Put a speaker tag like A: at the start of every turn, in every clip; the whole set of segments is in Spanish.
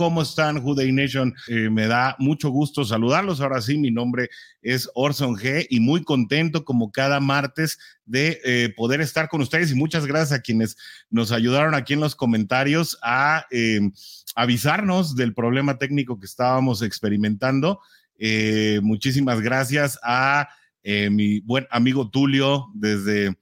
A: ¿Cómo están, Juday Nation? Eh, me da mucho gusto saludarlos. Ahora sí, mi nombre es Orson G y muy contento como cada martes de eh, poder estar con ustedes y muchas gracias a quienes nos ayudaron aquí en los comentarios a em, avisarnos del problema técnico que estábamos experimentando. Eh, muchísimas gracias a mi buen amigo Tulio desde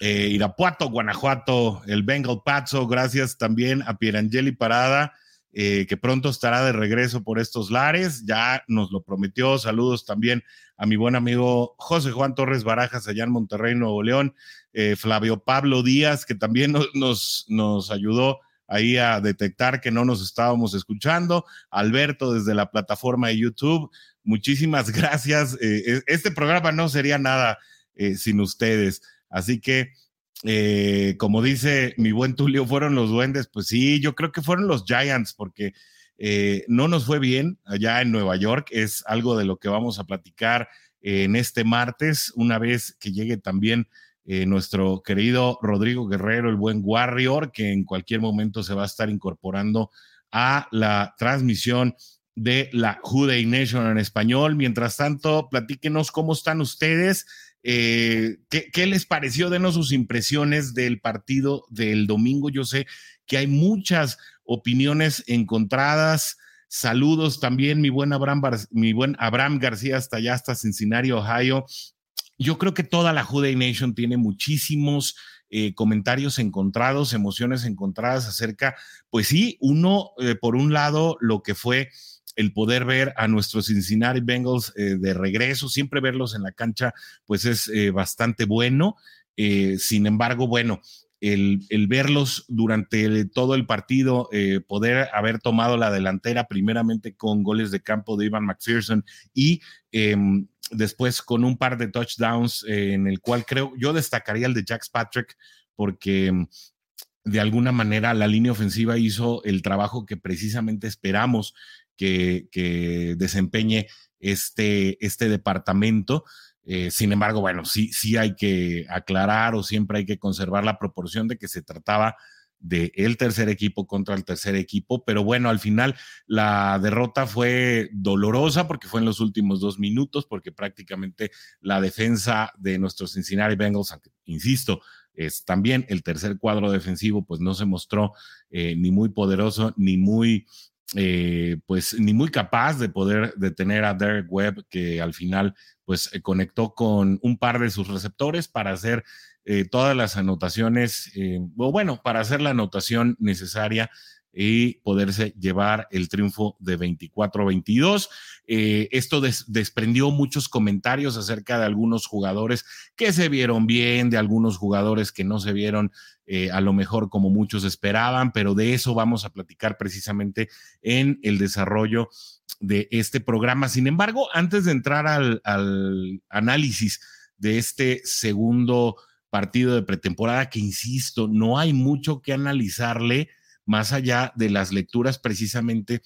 A: Irapuato, Guanajuato, el Bengal Pazzo. Gracias también a Pierangeli Parada eh, que pronto estará de regreso por estos lares, ya nos lo prometió. Saludos también a mi buen amigo José Juan Torres Barajas allá en Monterrey, Nuevo León, eh, Flavio Pablo Díaz, que también nos, nos, ayudó ahí a detectar que no nos estábamos escuchando, Alberto desde la plataforma de YouTube, muchísimas gracias. Eh, este programa no sería nada sin ustedes, así que eh, como dice mi buen Tulio, fueron los duendes. Pues sí, yo creo que fueron los Giants, porque eh, no nos fue bien allá en Nueva York. Es algo de lo que vamos a platicar en este martes, una vez que llegue también eh, nuestro querido Rodrigo Guerrero, el buen Warrior, que en cualquier momento se va a estar incorporando a la transmisión de la Juday Nation en español. Mientras tanto, platíquenos cómo están ustedes. Eh, ¿qué, les pareció? Denos sus impresiones del partido del domingo. Yo sé que hay muchas opiniones encontradas. Saludos también, mi buen Abraham, mi buen Abraham García, hasta allá, hasta Cincinnati, Ohio. Yo creo que toda la Juday Nation tiene muchísimos eh, comentarios encontrados, emociones encontradas acerca, pues sí, uno, eh, por un lado, lo que fue el poder ver a nuestros Cincinnati Bengals eh, de regreso, siempre verlos en la cancha, pues es eh, bastante bueno. Eh, sin embargo, bueno, el, verlos durante todo el partido, poder haber tomado la delantera primeramente con goles de campo de Ivan McPherson y em, después con un par de touchdowns en el cual creo yo destacaría el de Jax Patrick porque em, de alguna manera la línea ofensiva hizo el trabajo que precisamente esperamos que, desempeñe este, este departamento. Eh, sin embargo, bueno, sí, sí hay que aclarar o siempre hay que conservar la proporción de que se trataba de el tercer equipo contra el tercer equipo, pero bueno, al final la derrota fue dolorosa porque fue en los últimos dos minutos, porque prácticamente la defensa de nuestros Cincinnati Bengals, insisto, es también el tercer cuadro defensivo, pues no se mostró eh, ni muy poderoso ni muy eh, pues ni muy capaz de poder detener a Derek Webb, que al final pues eh, conectó con un par de sus receptores para hacer eh, todas las anotaciones, o bueno, para hacer la anotación necesaria y poderse llevar el triunfo de 24-22. Eh, esto desprendió muchos comentarios acerca de algunos jugadores que se vieron bien, de algunos jugadores que no se vieron eh, a lo mejor como muchos esperaban, pero de eso vamos a platicar precisamente en el desarrollo de este programa. Sin embargo, antes de entrar al, al análisis de este segundo partido de pretemporada, que insisto, no hay mucho que analizarle más allá de las lecturas precisamente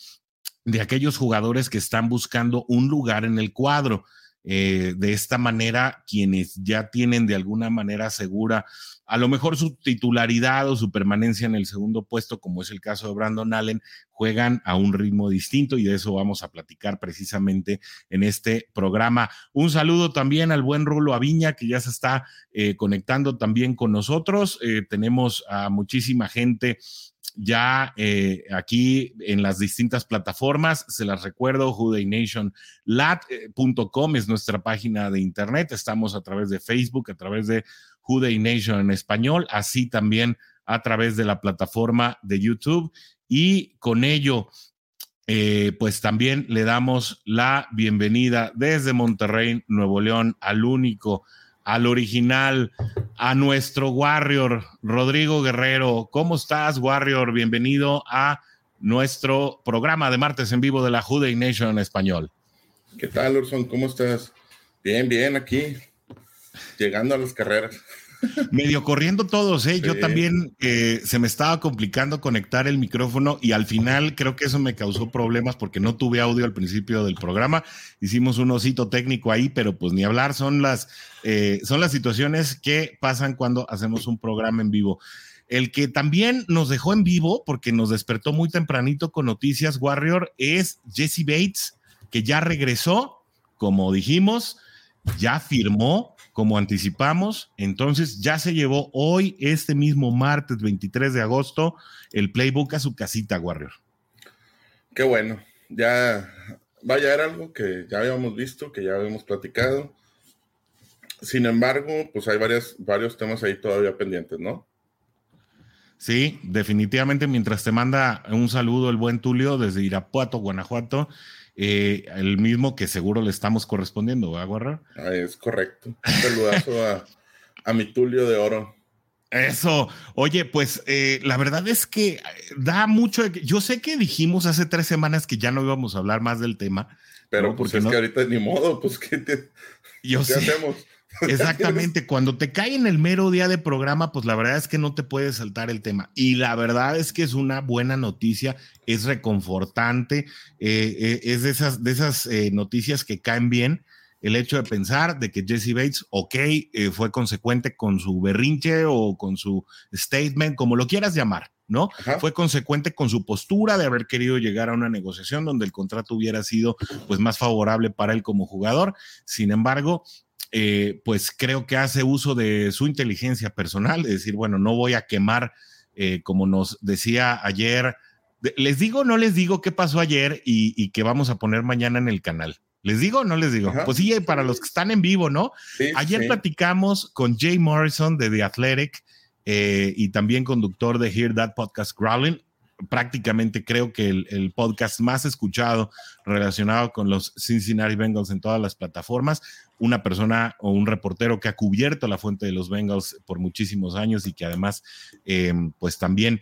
A: de aquellos jugadores que están buscando un lugar en el cuadro. Eh, de esta manera, quienes ya tienen de alguna manera segura a lo mejor su titularidad o su permanencia en el segundo puesto, como es el caso de Brandon Allen, juegan a un ritmo distinto y de eso vamos a platicar precisamente en este programa. Un saludo también al buen Rulo Aviña, que ya se está eh, conectando también con nosotros. Eh, tenemos a muchísima gente ya eh, aquí en las distintas plataformas. Se las recuerdo, hudaynationlat.com es nuestra página de internet. Estamos a través de Facebook, a través de Huday Nation en español, así también a través de la plataforma de YouTube. Y con ello, eh, pues también le damos la bienvenida desde Monterrey, Nuevo León, al único al original, a nuestro Warrior, Rodrigo Guerrero. ¿Cómo estás, Warrior? Bienvenido a nuestro programa de martes en vivo de la Juday Nation en español.
B: ¿Qué tal, Orson? ¿Cómo estás? Bien, bien, aquí, llegando a las carreras.
A: Medio corriendo todos, ¿eh? Yo también eh, se me estaba complicando conectar el micrófono y al final creo que eso me causó problemas porque no tuve audio al principio del programa. Hicimos un osito técnico ahí, pero pues ni hablar, son las, eh, son las situaciones que pasan cuando hacemos un programa en vivo. El que también nos dejó en vivo porque nos despertó muy tempranito con noticias Warrior es Jesse Bates, que ya regresó, como dijimos, ya firmó como anticipamos. Entonces ya se llevó hoy, este mismo martes 23 de agosto, el playbook a su casita, Warrior.
B: Qué bueno. Ya vaya, era algo que ya habíamos visto, que ya habíamos platicado. Sin embargo, pues hay varias, varios temas ahí todavía pendientes, ¿no?
A: Sí, definitivamente, mientras te manda un saludo el buen Tulio desde Irapuato, Guanajuato, eh, el mismo que seguro le estamos correspondiendo, ¿va,
B: ah, es correcto. Un saludazo a, mi Tulio de Oro.
A: Eso, oye, pues eh, la verdad es que da mucho. Yo sé que dijimos hace tres semanas que ya no íbamos a hablar más del tema.
B: Pero pues es que ahorita ni modo, pues ¿qué, te,
A: yo hacemos? Exactamente, cuando te cae en el mero día de programa, pues la verdad es que no te puedes saltar el tema. Y la verdad es que es una buena noticia, es reconfortante, eh, eh, es de esas, de esas eh, noticias que caen bien. El hecho de pensar de que Jesse Bates, ok, fue consecuente con su berrinche o con su statement, como lo quieras llamar, ¿no? Fue consecuente con su postura de haber querido llegar a una negociación donde el contrato hubiera sido pues más favorable para él como jugador. Sin embargo, eh, pues creo que hace uso de su inteligencia personal, es decir, bueno, no voy a quemar, eh, como nos decía ayer, les digo, no les digo qué pasó ayer y, que vamos a poner mañana en el canal. ¿Les digo o no les digo? Pues sí, para los que están en vivo, ¿no? Ayer platicamos con Jay Morrison de The Athletic eh, y también conductor de Hear That Podcast Growling prácticamente creo que el, podcast más escuchado relacionado con los Cincinnati Bengals en todas las plataformas. Una persona o un reportero que ha cubierto la fuente de los Bengals por muchísimos años y que además, em, pues también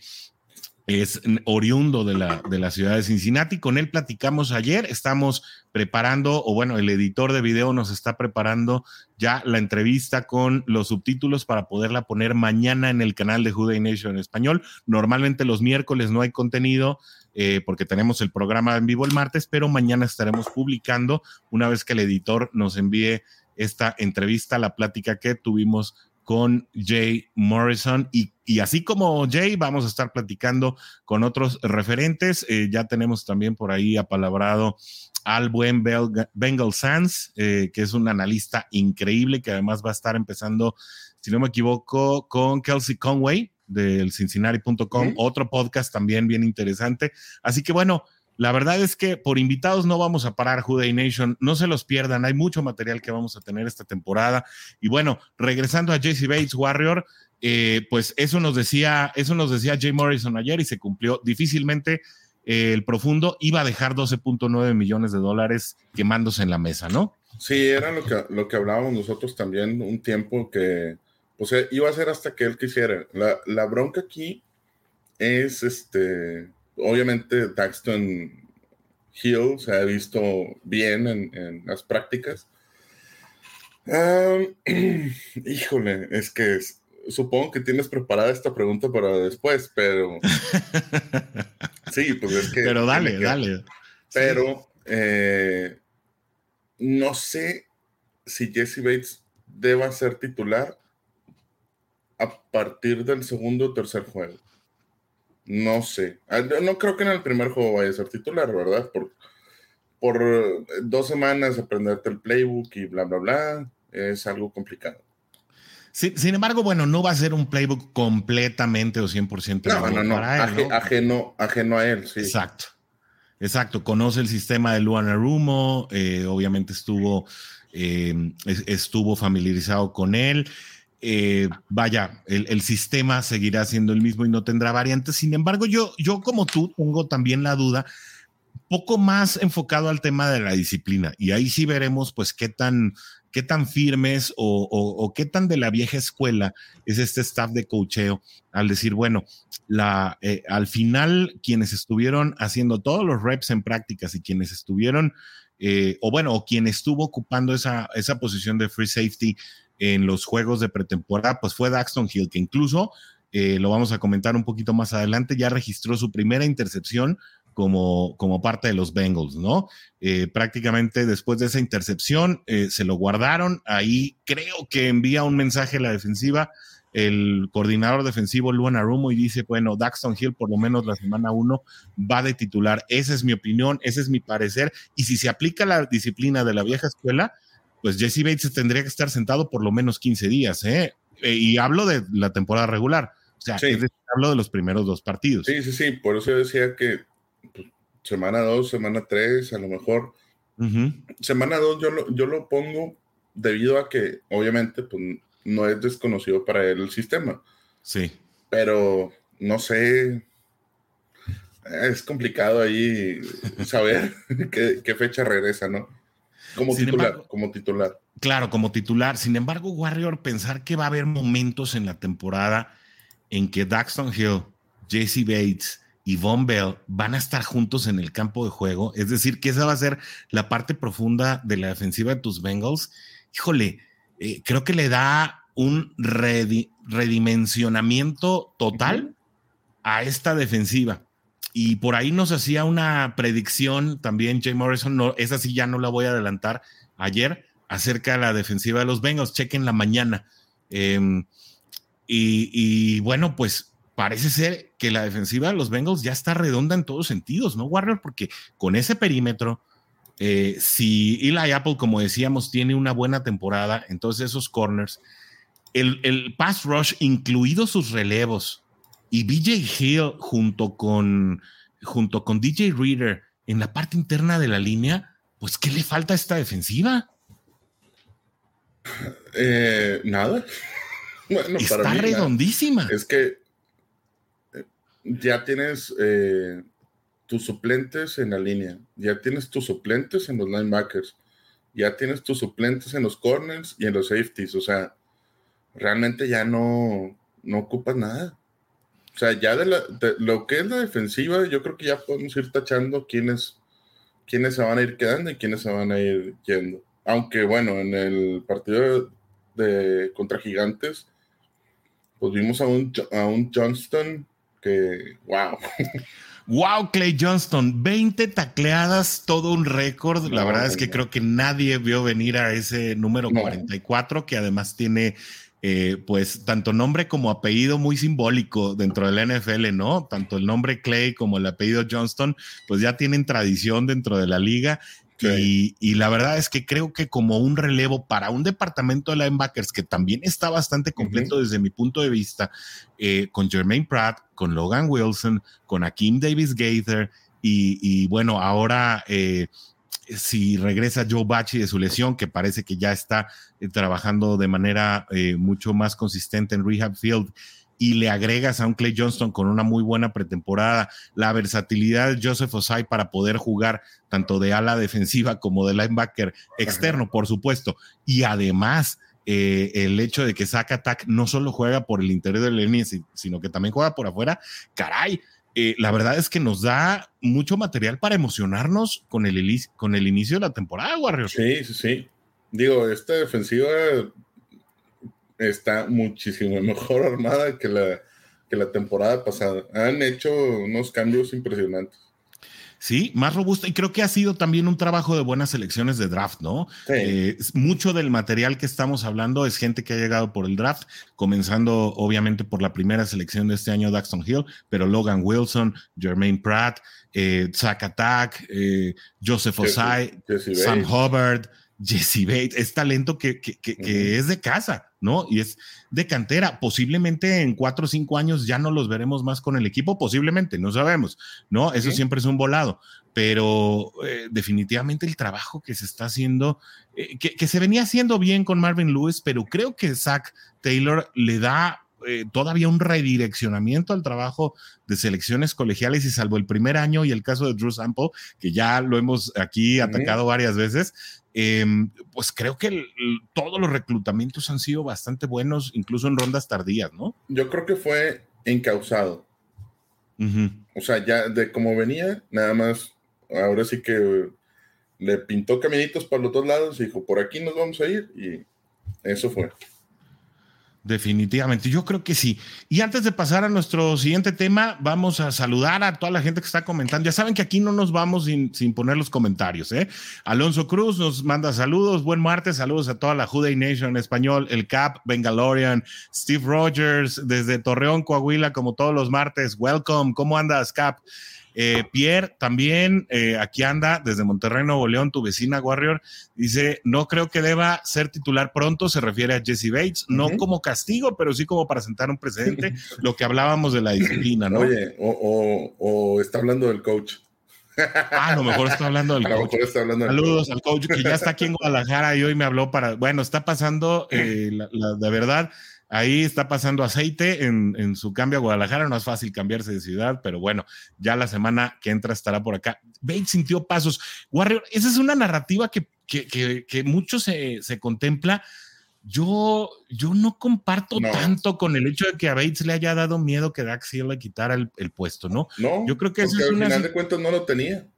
A: es oriundo de la, de la ciudad de Cincinnati. Con él platicamos ayer, estamos preparando, o bueno, el editor de video nos está preparando ya la entrevista con los subtítulos para poderla poner mañana en el canal de Juday Nation en español. Normalmente los miércoles no hay contenido eh, porque tenemos el programa en vivo el martes, pero mañana estaremos publicando una vez que el editor nos envíe esta entrevista, la plática que tuvimos con Jay Morrison y, así como Jay vamos a estar platicando con otros referentes. Eh, ya tenemos también por ahí apalabrado al buen Bengal Sands, eh, que es un analista increíble que además va a estar empezando, si no me equivoco, con Kelsey Conway del Cincinnati.com, otro podcast también bien interesante. Así que bueno, la verdad es que por invitados no vamos a parar Juday Nation, no se los pierdan, hay mucho material que vamos a tener esta temporada. Y bueno, regresando a Jesse Bates Warrior, eh, pues eso nos decía, eso nos decía Jay Morrison ayer y se cumplió. Difícilmente eh, el profundo iba a dejar 12.9 millones de dólares quemándose en la mesa, ¿no?
B: Sí, era lo que, lo que hablábamos nosotros también un tiempo que, pues iba a ser hasta que él quisiera. La bronca aquí es este obviamente Daxton Hill se ha visto bien en, las prácticas. híjole, es que supongo que tienes preparada esta pregunta para después, pero sí, pues es que.
A: Pero dale, dale.
B: Pero eh, no sé si Jesse Bates deba ser titular a partir del segundo o tercer juego. No sé. Ah, no creo que en el primer juego vaya a ser titular, ¿verdad? Por, por eh, dos semanas aprenderte el playbook y bla, bla, bla, es algo complicado.
A: sin embargo, bueno, no va a ser un playbook completamente o 100%
B: no, no, no. Ajeno, ajeno a él, sí.
A: Exacto. Exacto. Conoce el sistema de Luana Rumo, eh, obviamente estuvo, eh, estuvo familiarizado con él. Eh, vaya, el, sistema seguirá siendo el mismo y no tendrá variantes. Sin embargo, yo, yo como tú tengo también la duda, poco más enfocado al tema de la disciplina. Y ahí sí veremos, pues, qué tan qué tan firmes o, qué tan de la vieja escuela es este staff de cocheo al decir, bueno, eh, al final quienes estuvieron haciendo todos los reps en prácticas y quienes estuvieron, eh, o bueno, o quien estuvo ocupando esa, esa posición de free safety en los juegos de pretemporada, pues fue Daxton Hill, que incluso, eh, lo vamos a comentar un poquito más adelante, ya registró su primera intercepción como, como parte de los Bengals, ¿no? Eh, prácticamente después de esa intercepción eh, se lo guardaron. Ahí creo que envía un mensaje a la defensiva el coordinador defensivo Luan Arumo y dice, bueno, Daxton Hill por lo menos la semana uno va de titular. Esa es mi opinión, ese es mi parecer. Y si se aplica la disciplina de la vieja escuela, pues Jesse Bates tendría que estar sentado por lo menos 15 días, ¿eh? eh y hablo de la temporada regular. O sea, hablo de los primeros dos partidos.
B: Sí, sí, sí. Por eso decía que pues, semana 2, semana 3, a lo mejor. Semana 2 yo lo, yo lo pongo debido a que, obviamente, pues, no es desconocido para él el sistema.
A: Sí.
B: Pero, no sé, es complicado ahí saber qué, fecha regresa, ¿no? Como titular, como titular.
A: Claro, como titular. Sin embargo, Warrior, pensar que va a haber momentos en la temporada en que Daxton Hill, Jesse Bates y Von Bell van a estar juntos en el campo de juego. Es decir, que esa va a ser la parte profunda de la defensiva de tus Bengals. Híjole, eh, creo que le da un redimensionamiento total a esta defensiva. Y por ahí nos hacía una predicción también Jay Morrison, no, esa sí ya no la voy a adelantar ayer, acerca de la defensiva de los Bengals. Chequen la mañana. Em, y, bueno, pues parece ser que la defensiva de los Bengals ya está redonda en todos sentidos, ¿no, Warner? Porque con ese perímetro, eh, si Eli Apple, como decíamos, tiene una buena temporada, entonces esos corners, el, el pass rush, incluidos sus relevos, y BJ Hill junto con, junto con DJ Reader en la parte interna de la línea, pues ¿qué le falta a esta defensiva?
B: Eh, nada.
A: Está redondísima.
B: Es que eh, ya tienes eh, tus suplentes en la línea, ya tienes tus suplentes en los linebackers, ya tienes tus suplentes en los corners y en los safeties. O sea, realmente ya no, no ocupas nada. O sea, ya de, lo que es la defensiva, yo creo que ya podemos ir tachando quiénes, quiénes se van a ir quedando y quiénes se van a ir yendo. Aunque bueno, en el partido de contra Gigantes, pues vimos a un, a un Johnston que, wow.
A: Wow, Clay Johnston, 20 tacleadas, todo un récord. La verdad es que creo que nadie vio venir a ese número 44, que además tiene eh, pues tanto nombre como apellido muy simbólico dentro de la NFL, ¿no? Tanto el nombre Clay como el apellido Johnston, pues ya tienen tradición dentro de la liga. Y, la verdad es que creo que como un relevo para un departamento de linebackers que también está bastante completo desde mi punto de vista, eh, con Jermaine Pratt, con Logan Wilson, con Akeem Davis Gaither y, bueno, ahora eh, si regresa Joe Bachi de su lesión, que parece que ya está eh, trabajando de manera mucho más consistente en Rehab Field y le agregas a un Clay Johnston con una muy buena pretemporada, la versatilidad de Joseph Osai para poder jugar tanto de ala defensiva como de linebacker externo, por supuesto, y además eh, el hecho de que Zach Attack no solo juega por el interior de la línea, sino que también juega por afuera, caray, eh, la verdad es que nos da mucho material para emocionarnos con el, con el inicio de la temporada, Warriors.
B: Sí, sí, sí. Digo, esta defensiva está muchísimo mejor armada que la, que la temporada pasada. Han hecho unos cambios impresionantes.
A: Sí, más robusta. Y creo que ha sido también un trabajo de buenas selecciones de draft, ¿no? Eh, mucho del material que estamos hablando es gente que ha llegado por el draft, comenzando obviamente por la primera selección de este año, Daxton Hill, pero Logan Wilson, Jermaine Pratt, eh, Zach Attack, eh, Joseph Osai, Sam Hubbard, Jesse Bates, es talento que, es de casa, ¿no? Y es de cantera. Posiblemente en cuatro o cinco años ya no los veremos más con el equipo, posiblemente, no sabemos, ¿no? Eso siempre es un volado, pero eh, definitivamente el trabajo que se está haciendo, eh, que, se venía haciendo bien con Marvin Lewis, pero creo que Zach Taylor le da eh, todavía un redireccionamiento al trabajo de selecciones colegiales y salvo el primer año y el caso de Drew Sample, que ya lo hemos aquí atacado varias veces, em, pues creo que todos los reclutamientos han sido bastante buenos, incluso en rondas tardías, ¿no?
B: Yo creo que fue encausado. O sea, ya de cómo venía, nada más, ahora sí que le pintó caminitos para los dos lados y dijo, por aquí nos vamos a ir y eso fue.
A: Definitivamente, yo creo que sí. Y antes de pasar a nuestro siguiente tema, vamos a saludar a toda la gente que está comentando. Ya saben que aquí no nos vamos sin, poner los comentarios. ¿eh? Alonso Cruz nos manda saludos. Buen martes, saludos a toda la Juday Nation en español, el Cap, Bengalorian, Steve Rogers desde Torreón, Coahuila, como todos los martes. Welcome, ¿cómo andas, Cap? Eh, Pierre también, eh, aquí anda desde Monterrey, Nuevo León, tu vecina Warrior, dice, no creo que deba ser titular pronto, se refiere a Jesse Bates, no como castigo, pero sí como para sentar un precedente, lo que hablábamos de la disciplina, ¿no?
B: Oye, o, está hablando del coach.
A: Ah, a lo mejor está hablando del coach. Saludos al coach que ya está aquí en Guadalajara y hoy me habló para, bueno, está pasando, eh, la, de verdad, Ahí está pasando aceite en, su cambio a Guadalajara. No es fácil cambiarse de ciudad, pero bueno, ya la semana que entra estará por acá. Bates sintió pasos. Warrior, esa es una narrativa que, que, que, mucho se, contempla. Yo, yo no comparto tanto con el hecho de que a Bates le haya dado miedo que Dax le quitara el, puesto, ¿no?
B: No,
A: yo creo que
B: es al final de cuentas no lo tenía.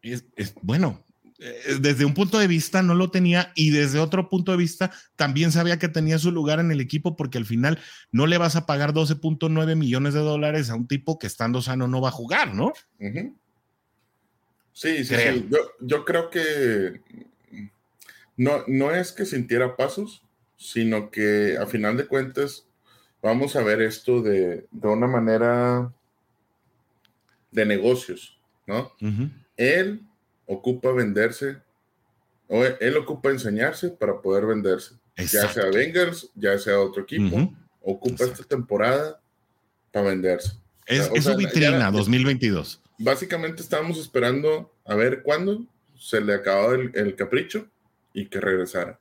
A: es, bueno, eh, desde un punto de vista no lo tenía y desde otro punto de vista también sabía que tenía su lugar en el equipo porque al final no le vas a pagar 12.9 millones de dólares a un tipo que estando sano no va a jugar, ¿no?
B: Sí, sí, sí. Yo, creo que no, no es que sintiera pasos, sino que a final de cuentas vamos a ver esto de, una manera de negocios, ¿no? Él ocupa venderse, o él ocupa enseñarse para poder venderse. Ya sea Bengals, ya sea otro equipo, ocupa esta temporada para venderse.
A: Es, su vitrina 2022.
B: Básicamente estábamos esperando a ver cuándo se le acababa el, capricho y que regresara.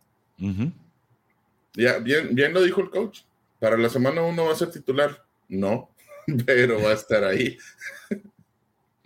B: Ya, bien, bien lo dijo el coach. Para la semana uno va a ser titular. No, pero va a estar ahí.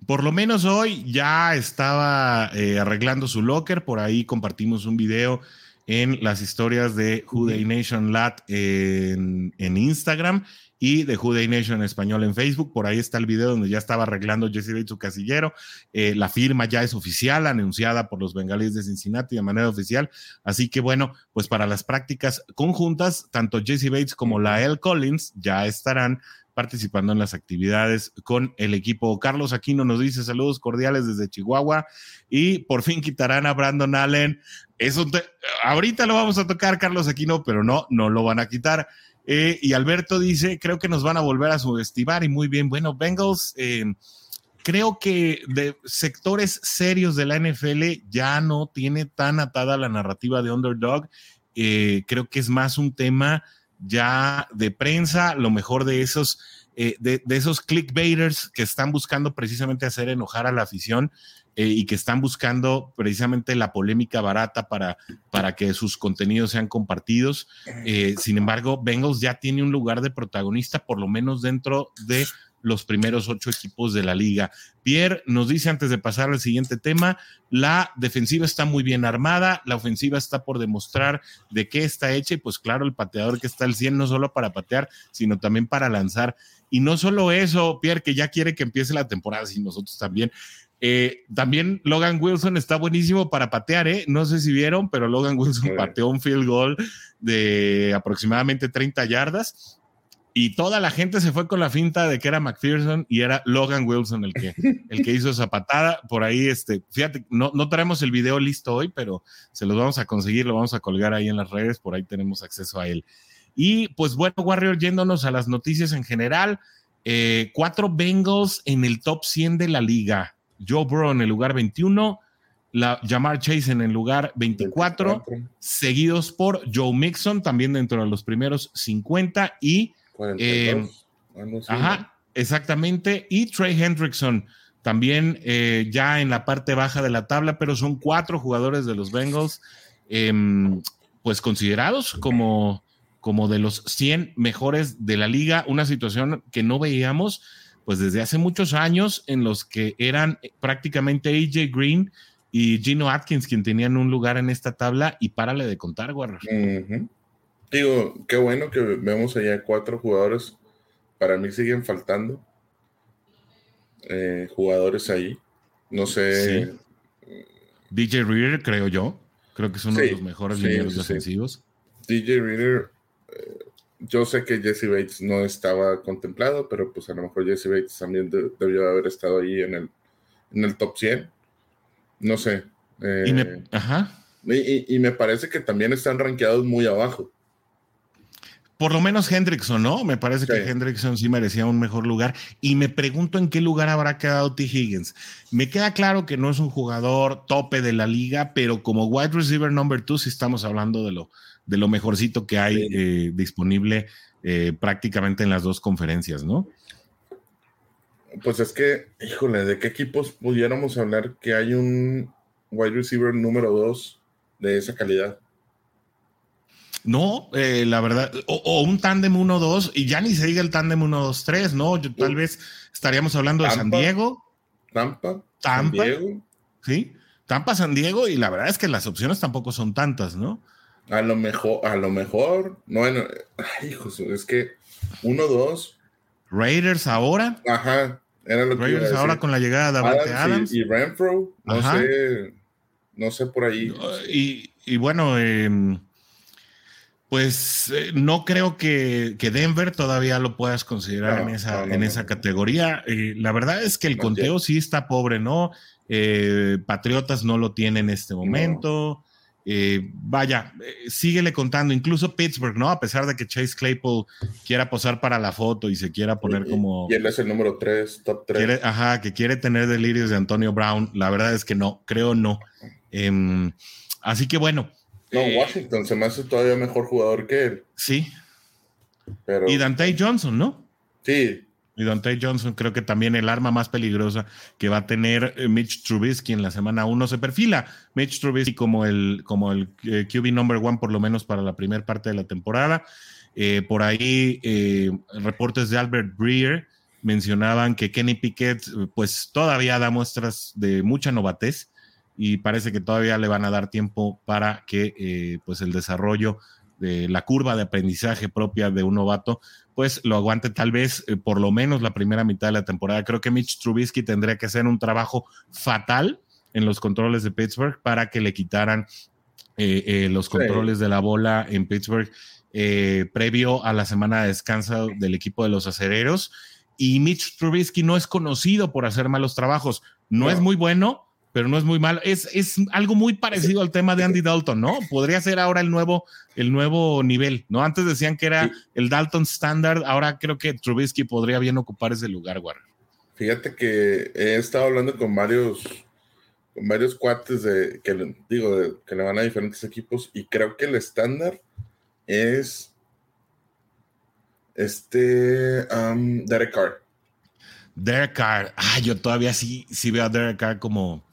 A: Por lo menos hoy ya estaba eh, arreglando su locker. Por ahí compartimos un video en las historias de Day Nation Lat en, Instagram y de Day Nation Español en Facebook. Por ahí está el video donde ya estaba arreglando Jesse Bates su casillero. Eh, la firma ya es oficial, anunciada por los bengalíes de Cincinnati de manera oficial. Así que bueno, pues para las prácticas conjuntas, tanto Jesse Bates como la L. Collins ya estarán participando en las actividades con el equipo. Carlos Aquino nos dice saludos cordiales desde Chihuahua y por fin quitarán a Brandon Allen. Eso ahorita lo vamos a tocar, Carlos Aquino, pero no, no lo van a quitar. Eh, y Alberto dice, creo que nos van a volver a subestimar y muy bien. Bueno, Bengals, eh, creo que de sectores serios de la NFL ya no tiene tan atada la narrativa de underdog. Eh, creo que es más un tema ya de prensa, lo mejor de esos, eh, de, esos clickbaiters que están buscando precisamente hacer enojar a la afición eh, y que están buscando precisamente la polémica barata para, para que sus contenidos sean compartidos. Eh, sin embargo, Bengals ya tiene un lugar de protagonista, por lo menos dentro de los primeros ocho equipos de la liga. Pierre nos dice antes de pasar al siguiente tema, la defensiva está muy bien armada, la ofensiva está por demostrar de qué está hecha y pues claro, el pateador que está al 100 no solo para patear, sino también para lanzar. Y no solo eso, Pierre, que ya quiere que empiece la temporada, y nosotros también. Eh, también Logan Wilson está buenísimo para patear, ¿eh? No sé si vieron, pero Logan Wilson pateó un field goal de aproximadamente 30 yardas y toda la gente se fue con la finta de que era McPherson y era Logan Wilson el que, el que hizo esa patada. Por ahí, este, fíjate, no, no traemos el video listo hoy, pero se los vamos a conseguir, lo vamos a colgar ahí en las redes, por ahí tenemos acceso a él. Y pues bueno, Warrior, yéndonos a las noticias en general, eh, cuatro Bengals en el top 100 de la liga. Joe Burrow en el lugar 21, la, Jamar Chase en el lugar 24, seguidos por Joe Mixon, también dentro de los primeros 50 y eh, ajá, exactamente. Y Trey Hendrickson también eh, ya en la parte baja de la tabla, pero son cuatro jugadores de los Bengals, em, pues considerados como como de los 100 mejores de la liga, una situación que no veíamos pues desde hace muchos años en los que eran prácticamente AJ Green y Gino Atkins quien tenían un lugar en esta tabla y párale de contar, Warriors.
B: Digo, qué bueno que vemos allá cuatro jugadores. Para mí siguen faltando eh, jugadores ahí. No sé.
A: DJ Reader, creo yo. Creo que es uno de los mejores sí, defensivos.
B: DJ Reader, eh, yo sé que Jesse Bates no estaba contemplado, pero pues a lo mejor Jesse Bates también debió haber estado ahí en el, en el top 100. No sé.
A: y, me, eh, ajá.
B: Y, y, me parece que también están rankeados muy abajo.
A: Por lo menos Hendrickson, ¿no? Me parece que Hendrickson sí merecía un mejor lugar. Y me pregunto en qué lugar habrá quedado T. Higgins. Me queda claro que no es un jugador tope de la liga, pero como wide receiver number two, sí estamos hablando de lo, de lo mejorcito que hay eh, disponible eh, prácticamente en las dos conferencias, ¿no?
B: Pues es que, híjole, ¿de qué equipos pudiéramos hablar que hay un wide receiver número dos de esa calidad?
A: No, eh, la verdad, o, un tándem 1-2, y ya ni se diga el tándem 1-2-3, ¿no? Yo, tal vez estaríamos hablando de San Diego.
B: Tampa.
A: Tampa. San Diego. Sí, Tampa, San Diego, y la verdad es que las opciones tampoco son tantas, ¿no?
B: A lo mejor, a lo mejor, no, bueno, ay, hijos, es que 1-2.
A: Raiders ahora.
B: Ajá,
A: era lo que Raiders ahora con la llegada de Adams,
B: Adams. Y, Renfro, no sé, no sé por ahí.
A: Y, y bueno, eh, pues eh, no creo que, Denver todavía lo puedas considerar en esa, en esa categoría. Eh, la verdad es que el conteo sí está pobre, ¿no? Eh, Patriotas no lo tiene en este momento. vaya, síguele contando, incluso Pittsburgh, ¿no? A pesar de que Chase Claypool quiera posar para la foto y se quiera poner como.
B: Y él es el número 3, top 3.
A: ajá, que quiere tener delirios de Antonio Brown. La verdad es que no, creo no. Em, así que bueno.
B: No, eh, Washington se me hace todavía mejor jugador que él.
A: Sí. Y Dante Johnson, ¿no?
B: Sí.
A: Y Dante Johnson creo que también el arma más peligrosa que va a tener eh, Mitch Trubisky en la semana 1 se perfila. Mitch Trubisky como el, como el eh, QB number one por lo menos para la primera parte de la temporada. por ahí reportes de Albert Breer mencionaban que Kenny Pickett pues todavía da muestras de mucha novatez y parece que todavía le van a dar tiempo para que eh, pues el desarrollo de la curva de aprendizaje propia de un novato, pues lo aguante tal vez eh, por lo menos la primera mitad de la temporada. Creo que Mitch Trubisky tendría que hacer un trabajo fatal en los controles de Pittsburgh para que le quitaran eh, los controles de la bola en Pittsburgh previo a la semana de descanso del equipo de los acereros. Y Mitch Trubisky no es conocido por hacer malos trabajos. no. es muy bueno, pero no es muy malo. Es, es algo muy parecido al tema de Andy Dalton, ¿no? Podría ser ahora el nuevo, el nuevo nivel, ¿no? Antes decían que era el Dalton Standard, ahora creo que Trubisky podría bien ocupar ese lugar, Warren.
B: Fíjate que he estado hablando con varios, con varios cuates de que digo que le van a diferentes equipos y creo que el estándar es este um, Derek Carr.
A: Derek Carr, ah, yo todavía sí, sí veo a Derek Carr como,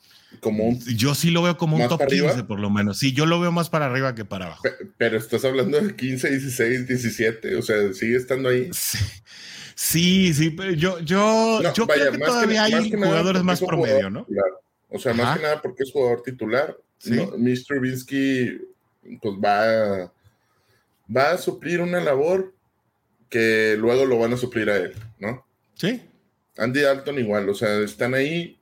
B: como un,
A: yo sí lo veo como un top 15 por lo menos. Sí, yo lo veo más para arriba que para abajo.
B: Pero, estás hablando de 15, 16, 17, o sea, sigue estando ahí.
A: Sí, sí, pero yo, yo, yo creo que todavía hay jugadores más promedio, ¿no?
B: O sea, más que nada porque es jugador titular. Mr. Vinsky pues va, va a suplir una labor que luego lo van a suplir a él, ¿no?
A: Sí.
B: Andy Dalton igual, o sea, están ahí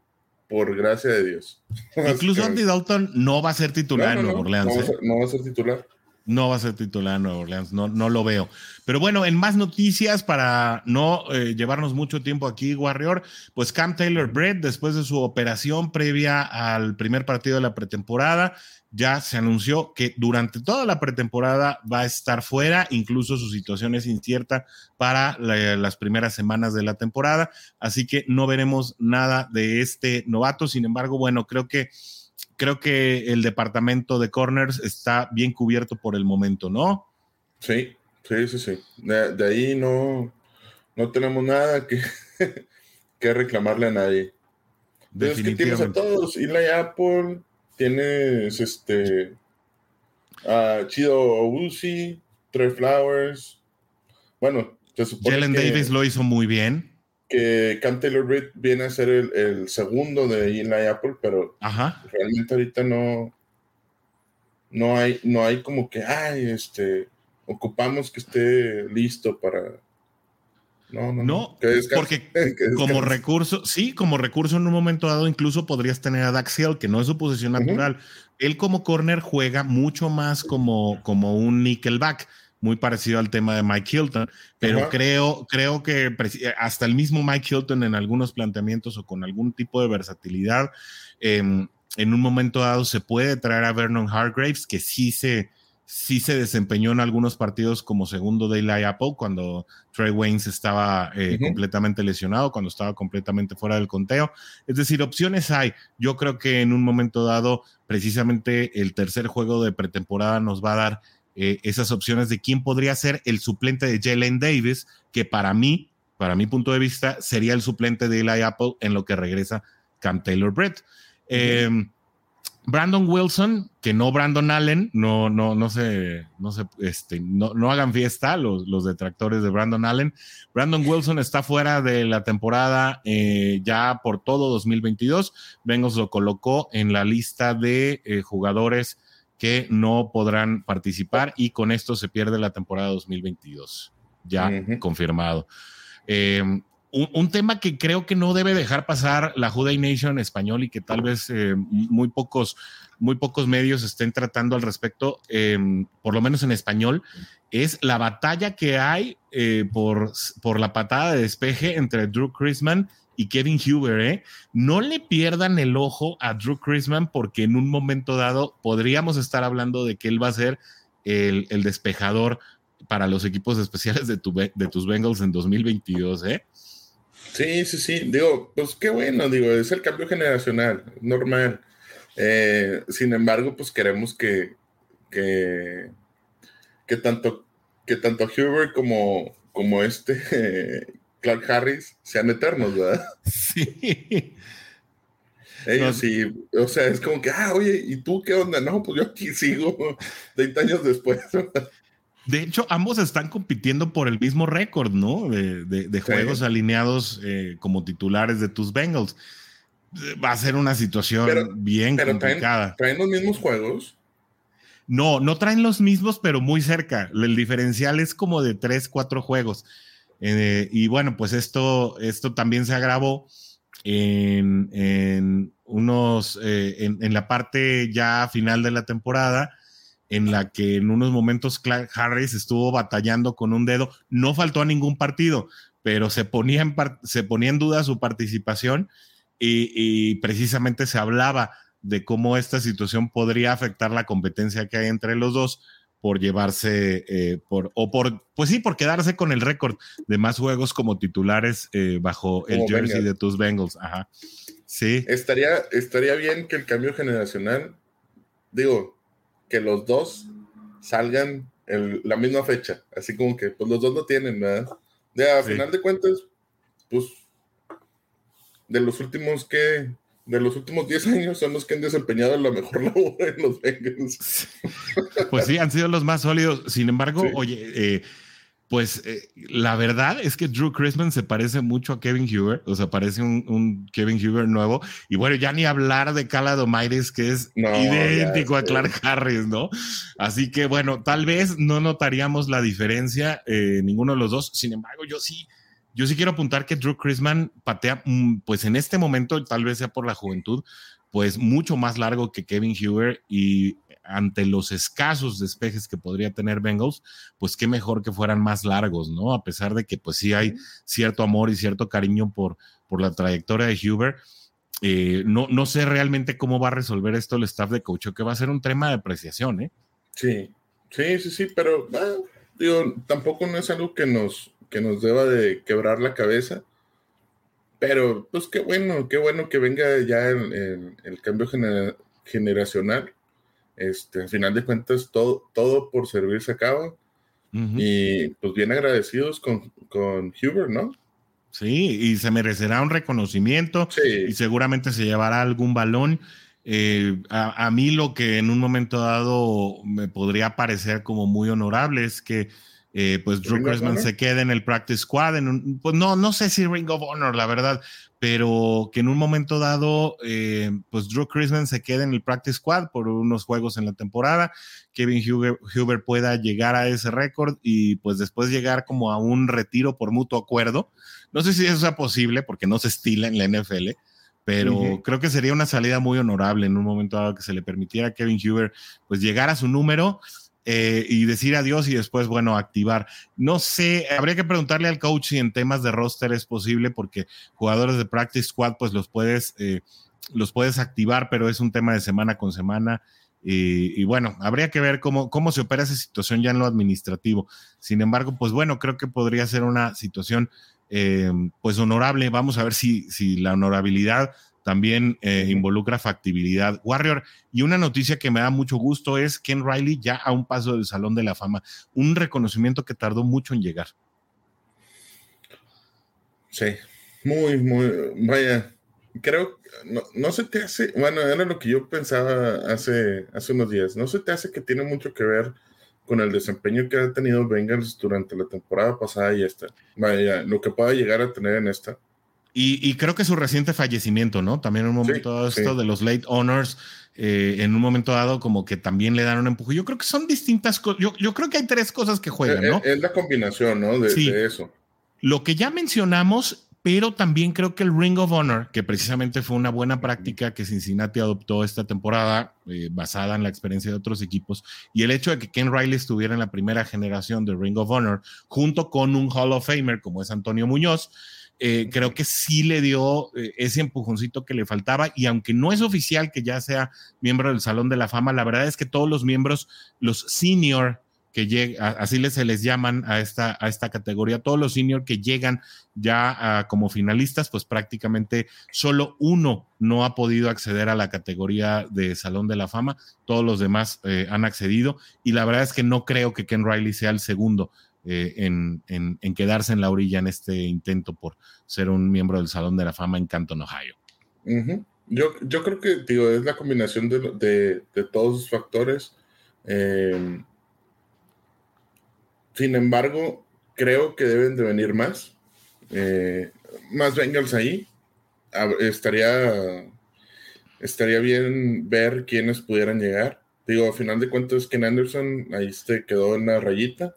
B: por gracia de Dios.
A: Incluso Andy Dalton no va a ser titular en Nueva Orleans.
B: No, va a ser, titular.
A: No va a ser titular en Nueva Orleans, no, no lo veo. Pero bueno, en más noticias, para no eh, llevarnos mucho tiempo aquí, Warrior, pues Cam Taylor Brett, después de su operación previa al primer partido de la pretemporada, ya se anunció que durante toda la pretemporada va a estar fuera, incluso su situación es incierta para las primeras semanas de la temporada, así que no veremos nada de este novato. Sin embargo, bueno, creo que creo que el departamento de corners está bien cubierto por el momento, ¿no?
B: Sí, sí, sí, sí. De, ahí no, no tenemos nada que, que reclamarle a nadie. Es que tienes a todos, Eli Apple, tienes este a Chido Obusi, Trey Flowers. Bueno,
A: se supone Jalen Davis lo hizo muy bien.
B: Que Cam Taylor Britt viene a ser el, segundo de Eli Apple, pero realmente ahorita no, no hay, no hay como que, ay, este, ocupamos que esté listo para.
A: No, no, no. Porque como recurso, sí, como recurso en un momento dado, incluso podrías tener a Dax Hill, que no es su posición natural. Él como corner juega mucho más como, como un nickelback muy parecido al tema de Mike Hilton, pero creo, creo que hasta el mismo Mike Hilton en algunos planteamientos o con algún tipo de versatilidad, em, en un momento dado se puede traer a Vernon Hargraves, que sí se, sí se desempeñó en algunos partidos como segundo de Eli Apple cuando Trey Waynes estaba eh, completamente lesionado, cuando estaba completamente fuera del conteo. Es decir, opciones hay. Yo creo que en un momento dado, precisamente el tercer juego de pretemporada nos va a dar eh, esas opciones de quién podría ser el suplente de Jalen Davis, que para mí, para mi punto de vista, sería el suplente de Eli Apple en lo que regresa Cam Taylor Brett. Em, Brandon Wilson, que no Brandon Allen, no, no, no se, no se, este, no, no hagan fiesta los, los, detractores de Brandon Allen. Brandon Wilson está fuera de la temporada eh, ya por todo 2022. Bengals lo colocó en la lista de eh, jugadores que no podrán participar y con esto se pierde la temporada 2022, ya confirmado. Em, un, tema que creo que no debe dejar pasar la Juday Nation español y que tal vez eh, muy, pocos, muy pocos medios estén tratando al respecto, em, por lo menos en español, es la batalla que hay eh, por, por la patada de despeje entre Drew Chrisman y Kevin Huber, ¿eh? No le pierdan el ojo a Drew Chrisman porque en un momento dado podríamos estar hablando de que él va a ser el, despejador para los equipos especiales de, tu, de tus Bengals en 2022, ¿eh?
B: Sí, sí, sí. Digo, pues qué bueno, digo, es el cambio generacional, normal. Eh, sin embargo, pues queremos que, que, que tanto que tanto Huber como, como este Clark Harris sean eternos, ¿verdad? Sí. Ellos sí, o sea, es como que, ah, oye, ¿y tú qué onda? No, pues yo aquí sigo 30 años después.
A: De hecho, ambos están compitiendo por el mismo récord, ¿no? De, juegos alineados eh, como titulares de tus Bengals. Va a ser una situación bien complicada.
B: Traen, los mismos juegos?
A: No, no traen los mismos, pero muy cerca. El diferencial es como de 3, 4 juegos. Eh, y bueno, pues esto, esto también se agravó en, unos, eh, en, la parte ya final de la temporada, en la que en unos momentos Clark Harris estuvo batallando con un dedo. No faltó a ningún partido, pero se ponía en, se ponía en duda su participación y precisamente se hablaba de cómo esta situación podría afectar la competencia que hay entre los dos por llevarse, eh, por, o por, pues sí, por quedarse con el récord de más juegos como titulares eh, bajo el jersey de tus Bengals. Ajá. Sí.
B: Estaría, estaría bien que el cambio generacional, digo, que los dos salgan en la misma fecha, así como que pues los dos no tienen, ¿verdad? De a final de cuentas, pues de los últimos que de los últimos 10 años son los que han desempeñado la mejor labor en los Bengals.
A: Pues sí, han sido los más sólidos. Sin embargo, oye, eh, pues eh, la verdad es que Drew Chrisman se parece mucho a Kevin Huber, o sea, parece un, Kevin Huber nuevo. Y bueno, ya ni hablar de Cala Domaires, que es idéntico a Clark Harris, ¿no? Así que bueno, tal vez no notaríamos la diferencia, eh, ninguno de los dos. Sin embargo, yo sí yo sí quiero apuntar que Drew Chrisman patea, mm, pues en este momento, tal vez sea por la juventud, pues mucho más largo que Kevin Huber y ante los escasos despejes que podría tener Bengals, pues qué mejor que fueran más largos, ¿no? A pesar de que pues sí hay cierto amor y cierto cariño por, por la trayectoria de Huber. Eh, no, no sé realmente cómo va a resolver esto el staff de coach, que va a ser un tema de apreciación, ¿eh?
B: Sí, sí, sí, sí, pero ah, digo, tampoco no es algo que nos, que nos deba de quebrar la cabeza. Pero, pues qué bueno, qué bueno que venga ya el, el, cambio generacional. Este, al final de cuentas, todo, todo por servir se acaba. Y pues bien agradecidos con, con Huber, ¿no?
A: Sí, y se merecerá un reconocimiento y seguramente se llevará algún balón. Eh, a, mí lo que en un momento dado me podría parecer como muy honorable es que eh, pues Drew Chrisman se quede en el practice squad. En pues no, no sé si Ring of Honor, la verdad, pero que en un momento dado, eh, pues Drew Chrisman se quede en el practice squad por unos juegos en la temporada, Kevin Huber, pueda llegar a ese récord y pues después llegar como a un retiro por mutuo acuerdo. No sé si eso sea posible porque no se estila en la NFL, pero creo que sería una salida muy honorable en un momento dado que se le permitiera a Kevin Huber pues llegar a su número eh, y decir adiós y después, bueno, activar. No sé, habría que preguntarle al coach si en temas de roster es posible, porque jugadores de Practice Squad, pues los puedes, eh, los puedes activar, pero es un tema de semana con semana. Y, bueno, habría que ver cómo, cómo se opera esa situación ya en lo administrativo. Sin embargo, pues bueno, creo que podría ser una situación eh, pues honorable. Vamos a ver si, si la honorabilidad también eh, involucra factibilidad. Warrior, y una noticia que me da mucho gusto es Ken Riley ya a un paso del Salón de la Fama, un reconocimiento que tardó mucho en llegar.
B: Sí, muy, muy, vaya, creo, no, no se te hace, bueno, era lo que yo pensaba hace, hace unos días, no se te hace que tiene mucho que ver con el desempeño que ha tenido Bengals durante la temporada pasada y esta, vaya, lo que pueda llegar a tener en esta.
A: Y, creo que su reciente fallecimiento, ¿no? También en un momento dado esto de los late honors, eh, en un momento dado como que también le dan un empuje. Yo creo que son distintas cosas. Yo, yo, creo que hay tres cosas que juegan, ¿no?
B: Es, la combinación, ¿no? De, de, eso.
A: Lo que ya mencionamos, pero también creo que el Ring of Honor, que precisamente fue una buena práctica que Cincinnati adoptó esta temporada, eh, basada en la experiencia de otros equipos, y el hecho de que Ken Riley estuviera en la primera generación de Ring of Honor, junto con un Hall of Famer como es Antonio Muñoz, eh, creo que sí le dio eh, ese empujoncito que le faltaba y aunque no es oficial que ya sea miembro del Salón de la Fama, la verdad es que todos los miembros, los senior que llegan, así se les llaman a esta, a esta categoría, todos los senior que llegan ya como finalistas, pues prácticamente solo uno no ha podido acceder a la categoría de Salón de la Fama, todos los demás eh, han accedido y la verdad es que no creo que Ken Riley sea el segundo. Eh, en, quedarse en la orilla en este intento por ser un miembro del Salón de la Fama en Canton, Ohio.
B: yo, yo creo que digo, es la combinación de, todos los factores. Em, sin embargo, creo que deben de venir más. Eh, más Bengals ahí. estaría, estaría bien ver quiénes pudieran llegar. Digo, a final de cuentas, Ken Anderson ahí se quedó en la rayita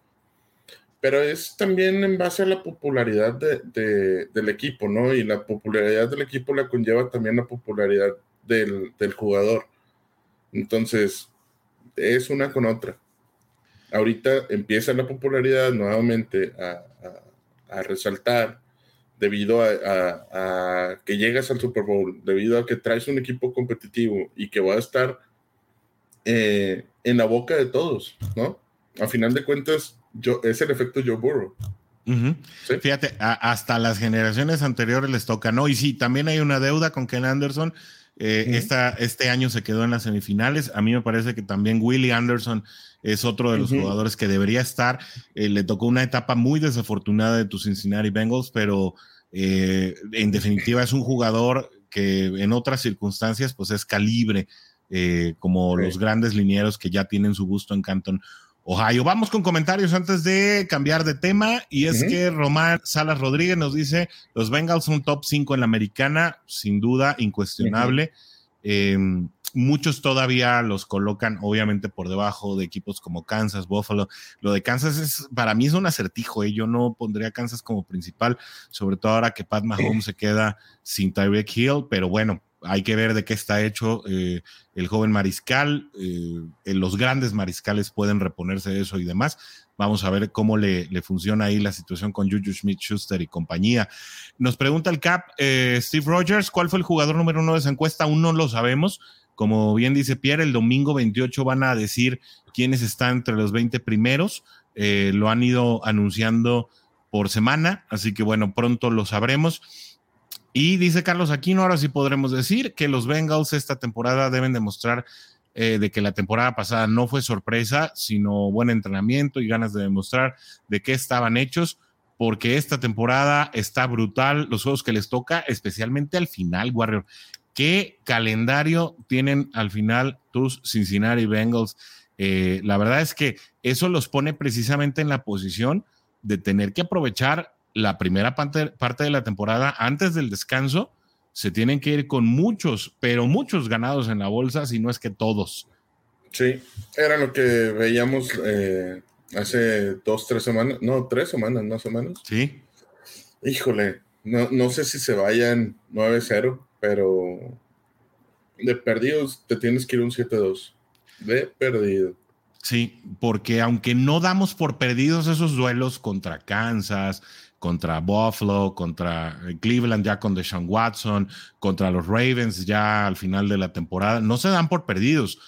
B: pero es también en base a la popularidad de, del equipo, ¿no? Y la popularidad del equipo la conlleva también la popularidad del, jugador. Entonces, es una con otra. Ahorita empieza la popularidad nuevamente a, resaltar debido a, que llegas al Super Bowl, debido a que traes un equipo competitivo y que va a estar eh, en la boca de todos, ¿no? A final de cuentas, es el efecto Joe Burrow.
A: Fíjate, hasta las generaciones anteriores les toca, ¿no? Y sí, también hay una deuda con Ken Anderson. Eh, este año se quedó en las semifinales. A mí me parece que también Willie Anderson es otro de los jugadores que debería estar. Eh, le tocó una etapa muy desafortunada de tus Cincinnati Bengals, pero eh, en definitiva es un jugador que en otras circunstancias pues es calibre, como los grandes linieros que ya tienen su gusto en Canton Ohio. Vamos con comentarios antes de cambiar de tema. Y es que Román Salas Rodríguez nos dice: Los Bengals son top 5 en la americana, sin duda, incuestionable. Em, muchos todavía los colocan, obviamente, por debajo de equipos como Kansas, Buffalo. Lo de Kansas es, para mí es un acertijo. ¿eh? Yo no pondría a Kansas como principal, sobre todo ahora que Pat Mahomes se queda sin Tyreek Hill. Pero bueno, hay que ver de qué está hecho eh, el joven mariscal. Eh, los grandes mariscales pueden reponerse de eso y demás. Vamos a ver cómo le, funciona ahí la situación con Juju Smith Schuster y compañía. Nos pregunta el CAP, eh, Steve Rogers, ¿cuál fue el jugador número uno de esa encuesta? Aún no lo sabemos. Como bien dice Pierre, el domingo 28 van a decir quiénes están entre los 20 primeros. lo han ido anunciando por semana, así que bueno, pronto lo sabremos. Y dice Carlos Aquino, ahora sí podremos decir que los Bengals esta temporada deben demostrar eh, de que la temporada pasada no fue sorpresa, sino buen entrenamiento y ganas de demostrar de qué estaban hechos, porque esta temporada está brutal, los juegos que les toca, especialmente al final, Warrior. ¿Qué calendario tienen al final tus Cincinnati Bengals? Eh, la verdad es que eso los pone precisamente en la posición de tener que aprovechar la primera parte, parte de la temporada antes del descanso. Se tienen que ir con muchos, pero muchos ganados en la bolsa, si no es que todos.
B: Sí, era lo que veíamos eh, hace dos, tres semanas, no, tres semanas más o menos.
A: Sí.
B: Híjole, no, no sé si se vayan 9-0, pero de perdidos te tienes que ir un 7-2. De perdido.
A: Sí, porque aunque no damos por perdidos esos duelos contra Kansas, contra Buffalo, contra Cleveland ya con Deshaun Watson, contra los Ravens ya al final de la temporada, no se dan por perdidos.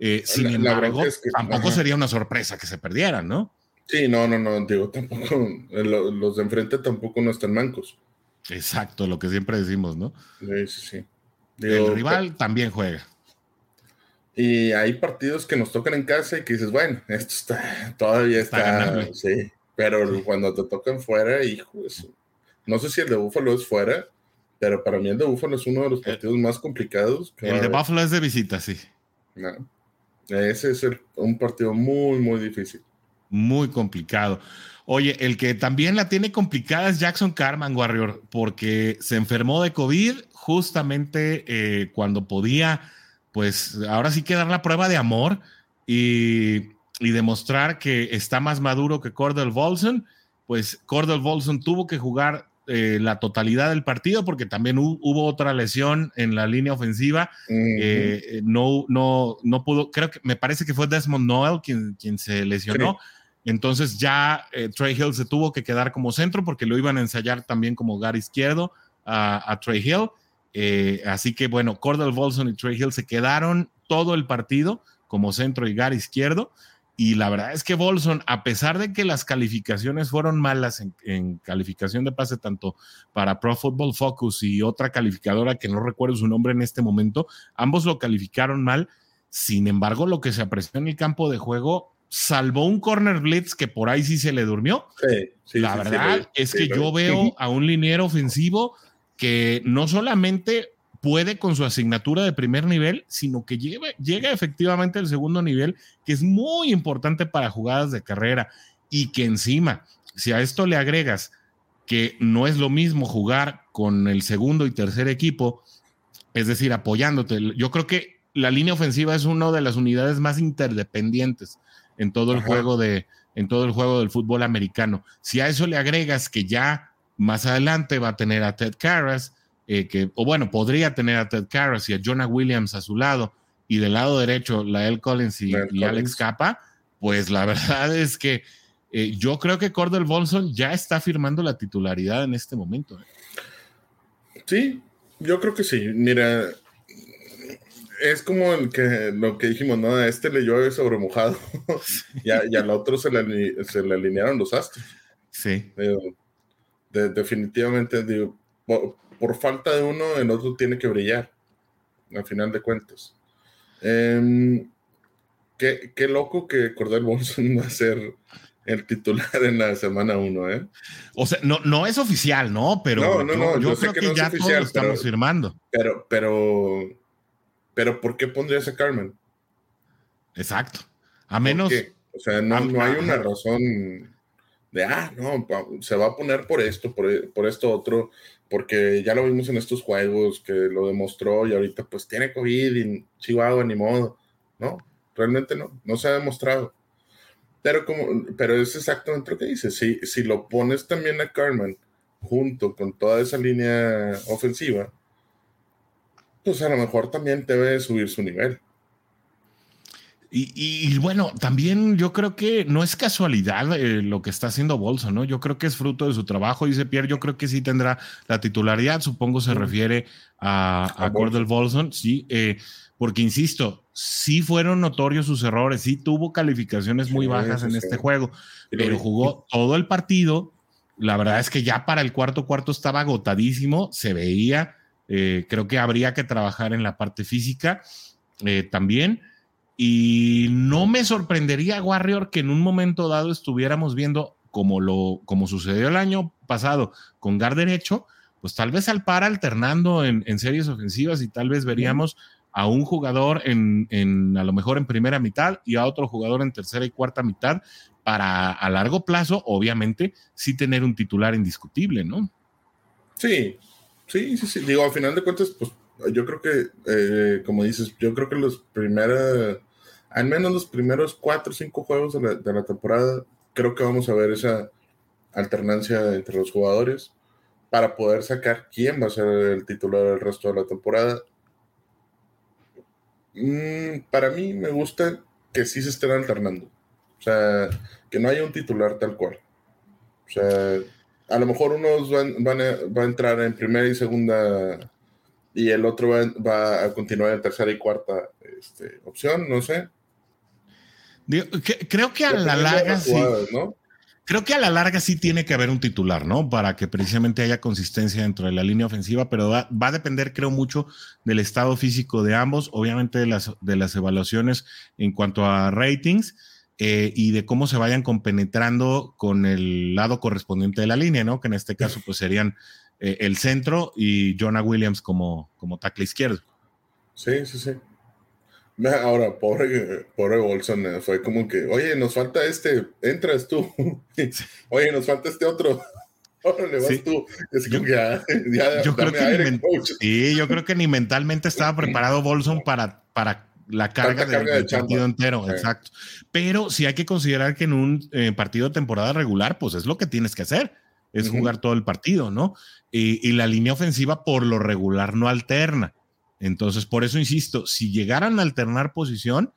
A: Eh, sin embargo, tampoco sería una sorpresa que se perdieran, ¿no?
B: Sí, no, no, no, digo, tampoco, eh, los de enfrente tampoco no están mancos.
A: Exacto, lo que siempre decimos, ¿no?
B: Sí, sí, sí.
A: el rival también juega.
B: Y hay partidos que nos tocan en casa y que dices, bueno, esto está, todavía está, sí, pero cuando te tocan fuera, hijo, no sé si el de Búfalo es fuera, pero para mí el de Búfalo es uno de los eh, partidos más complicados.
A: el de Búfalo es de visita, sí.
B: No. Ese es un partido muy, muy difícil.
A: Muy complicado. Oye, el que también la tiene complicada es Jackson Carman, Warrior, porque se enfermó de COVID justamente eh, cuando podía, pues ahora sí que dar la prueba de amor y, y demostrar que está más maduro que Cordell Volson. Pues Cordell Volson tuvo que jugar eh, la totalidad del partido, porque también hubo otra lesión en la línea ofensiva. Eh, no, no, no pudo, creo que me parece que fue Desmond Noel quien, quien se lesionó. Entonces ya eh, Trey Hill se tuvo que quedar como centro porque lo iban a ensayar también como gar izquierdo a, Trey Hill. así que bueno, Cordell Volson y Trey Hill se quedaron todo el partido como centro y gar izquierdo. Y la verdad es que Bolson, a pesar de que las calificaciones fueron malas en, calificación de pase, tanto para Pro Football Focus y otra calificadora que no recuerdo su nombre en este momento, ambos lo calificaron mal. Sin embargo, lo que se apreció en el campo de juego salvó un corner blitz que por ahí sí se le durmió. la verdad es que yo veo a un liniero ofensivo que no solamente puede con su asignatura de primer nivel, sino que llega, efectivamente al segundo nivel, que es muy importante para jugadas de carrera y que encima, si a esto le agregas que no es lo mismo jugar con el segundo y tercer equipo, es decir, apoyándote. Yo creo que la línea ofensiva es una de las unidades más interdependientes en todo el juego de en todo el juego del fútbol americano. Si a eso le agregas que ya más adelante va a tener a Ted Karras, eh, que, o bueno, podría tener a Ted Karras y a Jonah Williams a su lado, y del lado derecho, Lael Collins y, Alex Capa, pues la verdad es que eh, yo creo que Cordell Bolson ya está firmando la titularidad en este momento. ¿eh?
B: Sí, yo creo que sí. Mira, es como el que, lo que dijimos, ¿no? A este le llueve sobre mojado y, al otro se le, se le alinearon los astros.
A: Sí.
B: definitivamente, digo, por falta de uno, el otro tiene que brillar, al final de cuentas. Em, qué, loco que Cordell Bolson va a ser el titular en la semana uno, ¿eh?
A: O sea, no, no es oficial, ¿no? Pero yo, creo que, ya todos estamos firmando.
B: Pero, pero, pero, ¿por qué pondrías a Carmen?
A: Exacto. A menos.
B: O sea, no, no hay una razón de, ah, no, se va a poner por esto, por, por esto otro porque ya lo vimos en estos juegos que lo demostró y ahorita pues tiene COVID y Chihuahua ni modo. No, realmente no, no se ha demostrado. Pero, como, pero es exactamente lo que dice. Si, si lo pones también a Carmen junto con toda esa línea ofensiva, pues a lo mejor también debe subir su nivel.
A: Y, bueno, también yo creo que no es casualidad eh, lo que está haciendo Bolsa, ¿no? Yo creo que es fruto de su trabajo, dice Pierre. Yo creo que sí tendrá la titularidad, supongo se refiere a, a, Cordell Bolson, sí, eh, porque insisto, sí fueron notorios sus errores, sí tuvo calificaciones muy bajas en este juego, pero jugó todo el partido. La verdad es que ya para el cuarto cuarto estaba agotadísimo, se veía. Eh, creo que habría que trabajar en la parte física también y no me sorprendería, Warrior, que en un momento dado estuviéramos viendo, como, lo, como sucedió el año pasado con Gar derecho, pues tal vez al par alternando en, series ofensivas y tal vez veríamos a un jugador en, en, a lo mejor en primera mitad y a otro jugador en tercera y cuarta mitad para a largo plazo, obviamente, sí tener un titular indiscutible, ¿no?
B: Sí, sí, sí, sí. Digo, al final de cuentas, pues yo creo que, eh, como dices, yo creo que los primeros, al menos los primeros cuatro o cinco juegos de la, de la temporada, creo que vamos a ver esa alternancia entre los jugadores para poder sacar quién va a ser el titular del resto de la temporada. Mm, para mí me gusta que sí se estén alternando. O sea, que no haya un titular tal cual. O sea, a lo mejor unos van, a, entrar en primera y segunda y el otro va, a continuar en tercera y cuarta este, opción, no sé.
A: Creo que a la larga sí. ¿no? Creo que a la larga sí tiene que haber un titular, ¿no? Para que precisamente haya consistencia dentro de la línea ofensiva, pero va, a depender, creo, mucho del estado físico de ambos, obviamente de las, de las evaluaciones en cuanto a ratings eh, y de cómo se vayan compenetrando con el lado correspondiente de la línea, ¿no? Que en este caso, pues serían eh, el centro y Jonah Williams como, como tackle izquierdo.
B: Sí, sí, sí. Ahora, pobre, pobre Bolson, eh, fue como que, oye, nos falta este, entras tú. oye, nos falta este otro. Órale, vas tú. yo,
A: creo que ni, yo creo que ni mentalmente estaba preparado Bolson para, para la carga, del, partido entero, exacto. Pero sí hay que considerar que en un eh, partido de temporada regular, pues es lo que tienes que hacer, es jugar todo el partido, ¿no? y la línea ofensiva por lo regular no alterna. Entonces, por eso insisto, si llegaran a alternar posición,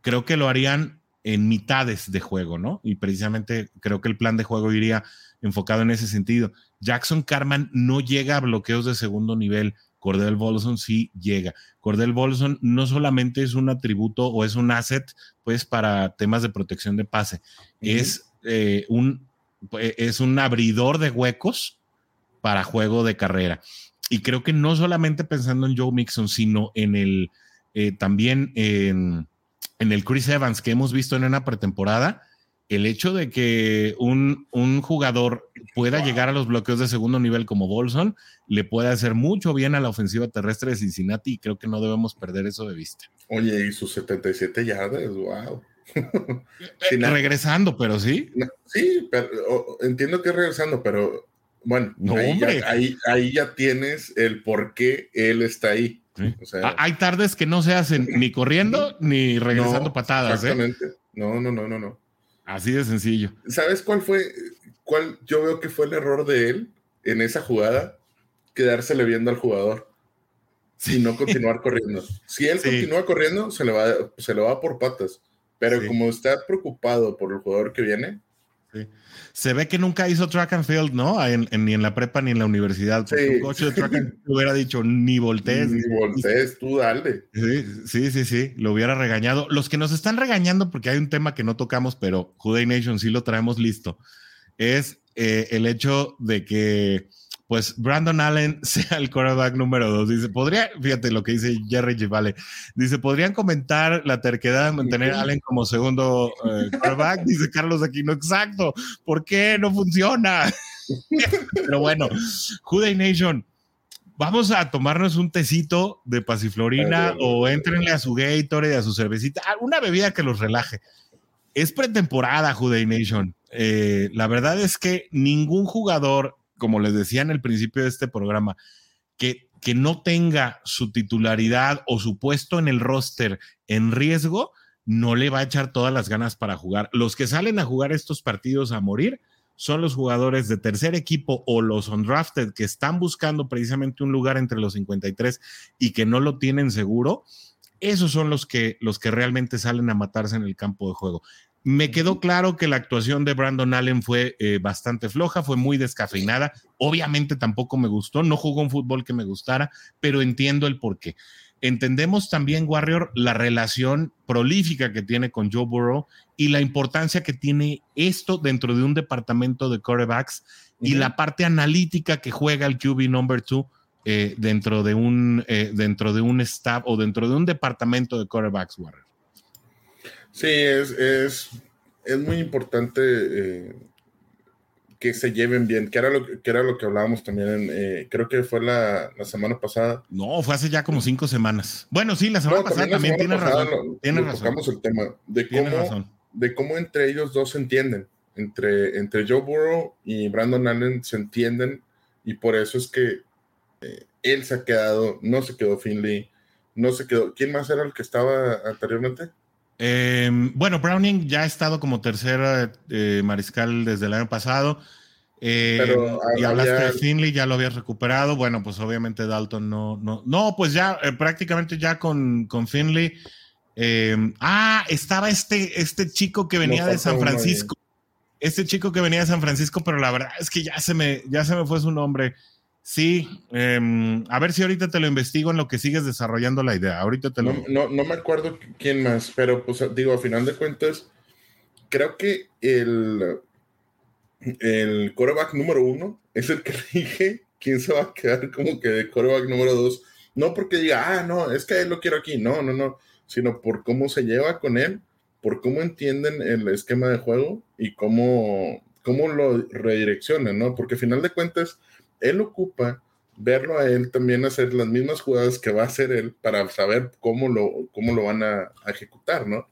A: creo que lo harían en mitades de juego, ¿no? Y precisamente creo que el plan de juego iría enfocado en ese sentido. Jackson Carman no llega a bloqueos de segundo nivel. Cordell Bolson sí llega. Cordell Bolson no solamente es un atributo o es un asset, pues, para temas de protección de pase, es, eh, un, es un abridor de huecos para juego de carrera y creo que no solamente pensando en Joe Mixon, sino en el eh, también en, el Chris Evans que hemos visto en una pretemporada, el hecho de que un, un, jugador pueda llegar a los bloqueos de segundo nivel como Bolson le puede hacer mucho bien a la ofensiva terrestre de Cincinnati y creo que no debemos perder eso de vista.
B: Oye, y sus 77 yardas, wow.
A: Eh, regresando, pero sí.
B: Sí, pero, entiendo que regresando, pero bueno, ahí, ahí, ya, tienes el por qué él está ahí.
A: Ah, hay tardes que no se hacen ni corriendo ni regresando patadas. ¿eh? Exactamente.
B: No, no, no, no, no.
A: Así de sencillo.
B: ¿Sabes cuál fue? Cuál yo veo que fue el error de él en esa jugada? Quedársele viendo al jugador y no continuar corriendo. Si él continúa corriendo, se le va, se le va por patas. Pero como está preocupado por el jugador que viene,
A: se ve que nunca hizo track and field, ¿no? ni en la prepa ni en la universidad. Sí. Un coche de track and field hubiera dicho, ni voltees.
B: Ni voltees, tú dale.
A: Sí, sí, sí, lo hubiera regañado. Los que nos están regañando, porque hay un tema que no tocamos, pero Juday Nation sí lo traemos listo, es eh, el hecho de que pues Brandon Allen sea el quarterback número dos. Dice, podría, fíjate lo que dice Jerry Givale, dice, podrían comentar la terquedad de mantener a Allen como segundo eh, quarterback, dice Carlos Aquino, exacto, ¿por qué no funciona? Pero bueno, Juday Nation, vamos a tomarnos un tecito de pasiflorina o entrenle a su Gatorade, a su cervecita, una bebida que los relaje. Es pretemporada, Juday Nation. Eh, la verdad es que ningún jugador como les decía en el principio de este programa, que, que no tenga su titularidad o su puesto en el roster en riesgo, no le va a echar todas las ganas para jugar. Los que salen a jugar estos partidos a morir son los jugadores de tercer equipo o los undrafted que están buscando precisamente un lugar entre los 53 y que no lo tienen seguro. Esos son los que, los que realmente salen a matarse en el campo de juego. Me quedó claro que la actuación de Brandon Allen fue eh, bastante floja, fue muy descafeinada. Obviamente tampoco me gustó, no jugó un fútbol que me gustara, pero entiendo el porqué. Entendemos también, Warrior, la relación prolífica que tiene con Joe Burrow y la importancia que tiene esto dentro de un departamento de quarterbacks y la parte analítica que juega el QB number two eh, dentro, de un, eh, dentro de un staff o dentro de un departamento de quarterbacks, Warrior.
B: Sí, es, es, es muy importante eh, que se lleven bien, que era lo que, era lo que hablábamos también, eh, creo que fue la, semana pasada.
A: No, fue hace ya como cinco semanas. Bueno, sí, la semana pasada también, tiene razón. tiene razón.
B: Tocamos el tema de cómo, de cómo entre ellos dos se entienden. Entre, entre Joe Burrow y Brandon Allen se entienden y por eso es que eh, él se ha quedado, no se quedó Finley, no se quedó. ¿Quién más era el que estaba anteriormente?
A: Em, bueno, Browning ya ha estado como tercera eh, mariscal desde el año pasado. Eh, Pero, y hablaste de Finley, ya lo habías recuperado. Bueno, pues obviamente Dalton no, no, no, pues ya eh, prácticamente ya con, con Finley. Em, ah, estaba este, este chico que venía de San Francisco. Este chico que venía de San Francisco, pero la verdad es que ya se me, ya se me fue su nombre. Sí, em, a ver si ahorita te lo investigo en lo que sigues desarrollando la idea. Ahorita te
B: lo. No, no, me acuerdo quién más, pero pues digo, a final de cuentas, creo que el, el coreback número uno es el que dije quién se va a quedar como que de coreback número dos. No porque diga, ah, no, es que él lo quiero aquí. No, no, no. Sino por cómo se lleva con él, por cómo entienden el esquema de juego y cómo, cómo lo redireccionan, ¿no? Porque a final de cuentas él ocupa verlo a él también hacer las mismas jugadas que va a hacer él para saber cómo lo, cómo lo van a, ejecutar, ¿no?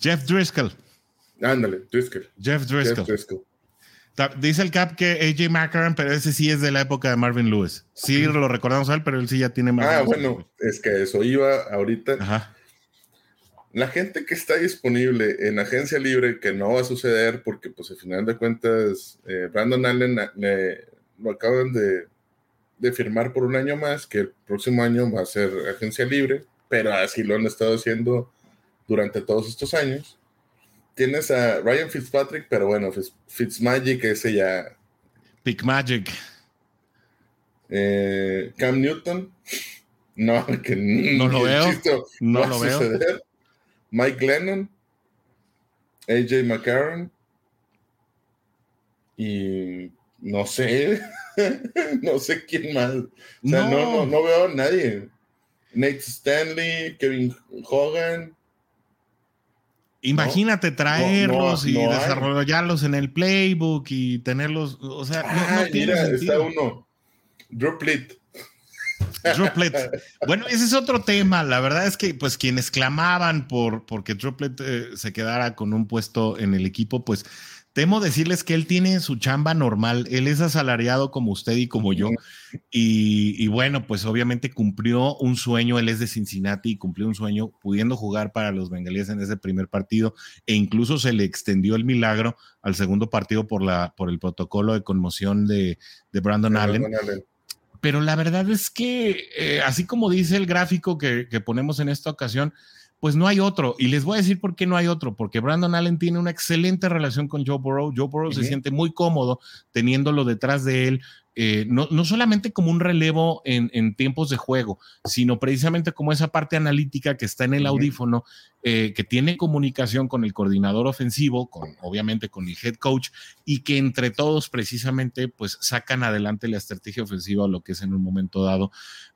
A: Jeff Driscoll.
B: Ándale, Driscoll.
A: Jeff Driscoll. Dice el Cap que AJ McCarron, pero ese sí es de la época de Marvin Lewis. Sí, lo recordamos a él, pero él sí ya tiene
B: más. Ah, bueno, es que eso iba ahorita. Ajá. La gente que está disponible en agencia libre, que no va a suceder porque, pues, al final de cuentas, eh, Brandon Allen le, lo acaban de, firmar por un año más, que el próximo año va a ser agencia libre, pero así lo han estado haciendo durante todos estos años. Tienes a Ryan Fitzpatrick, pero bueno, Fitzmagic, ese ya.
A: Pick Magic.
B: Eh, Cam Newton. No, que
A: no lo veo. no lo veo.
B: Mike Lennon. AJ McCarron. Y no sé, no sé quién más. O sea, no. No, veo a nadie. Nate Stanley, Kevin Hogan.
A: Imagínate traerlos y desarrollarlos en el playbook y tenerlos, o sea, no, tiene mira, está
B: uno. Druplit.
A: Druplet. Bueno, ese es otro tema. La verdad es que, pues, quienes clamaban por porque Druplet eh, se quedara con un puesto en el equipo, pues Temo decirles que él tiene su chamba normal, él es asalariado como usted y como yo, y, bueno, pues obviamente cumplió un sueño, él es de Cincinnati y cumplió un sueño pudiendo jugar para los bengalíes en ese primer partido, e incluso se le extendió el milagro al segundo partido por, la, por el protocolo de conmoción de, Brandon, Allen. Pero la verdad es que, eh, así como dice el gráfico que, que ponemos en esta ocasión, pues no hay otro. Y les voy a decir por qué no hay otro, porque Brandon Allen tiene una excelente relación con Joe Burrow. Joe Burrow se siente muy cómodo teniéndolo detrás de él, eh, no, solamente como un relevo en, tiempos de juego, sino precisamente como esa parte analítica que está en el audífono, eh, que tiene comunicación con el coordinador ofensivo, con, obviamente con el head coach, y que entre todos precisamente pues sacan adelante la estrategia ofensiva o lo que es en un momento dado,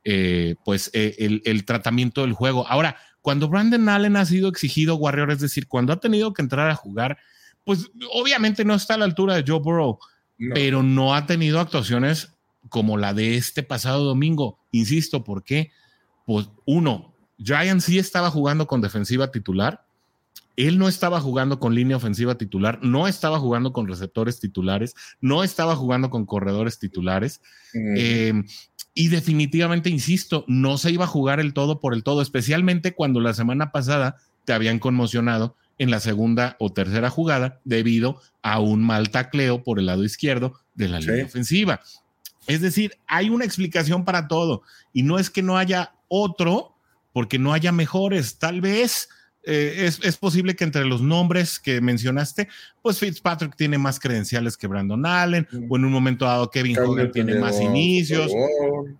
A: eh, pues el, el tratamiento del juego. Ahora, cuando Brandon Allen ha sido exigido Warrior, es decir, cuando ha tenido que entrar a jugar, pues obviamente no está a la altura de Joe Burrow, pero no ha tenido actuaciones como la de este pasado domingo. Insisto, ¿por qué? Pues uno, Giants sí estaba jugando con defensiva titular. Él no estaba jugando con línea ofensiva titular, no estaba jugando con receptores titulares, no estaba jugando con corredores titulares. Y definitivamente, insisto, no se iba a jugar el todo por el todo, especialmente cuando la semana pasada te habían conmocionado en la segunda o tercera jugada debido a un mal tacleo por el lado izquierdo de la línea ofensiva. Es decir, hay una explicación para todo y no es que no haya otro porque no haya mejores, tal vez eh, es, posible que entre los nombres que mencionaste, pues Fitzpatrick tiene más credenciales que Brandon Allen, o en un momento dado Kevin Hogan tiene más inicios,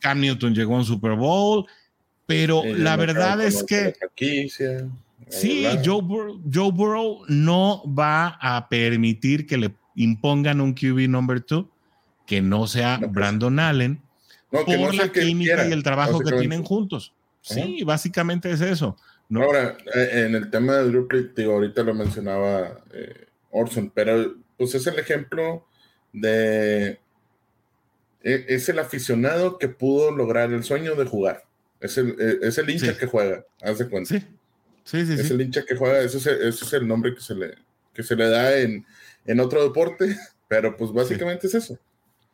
A: Cam Newton llegó a un Super Bowl, pero la verdad es que... Sí, Joe, Burrow, no va a permitir que le impongan un QB number two que no sea pues, Brandon Allen por la química y el trabajo que tienen juntos. Sí, básicamente es eso.
B: Ahora, eh, en el tema de Drew digo, ahorita lo mencionaba eh, Orson, pero pues es el ejemplo de e, es el aficionado que pudo lograr el sueño de jugar. Es el, e, es el hincha que juega, haz de cuenta.
A: Sí, sí, sí.
B: Es el hincha que juega, ese es el, ese es el nombre que se le, que se le da en, en otro deporte, pero pues básicamente es eso.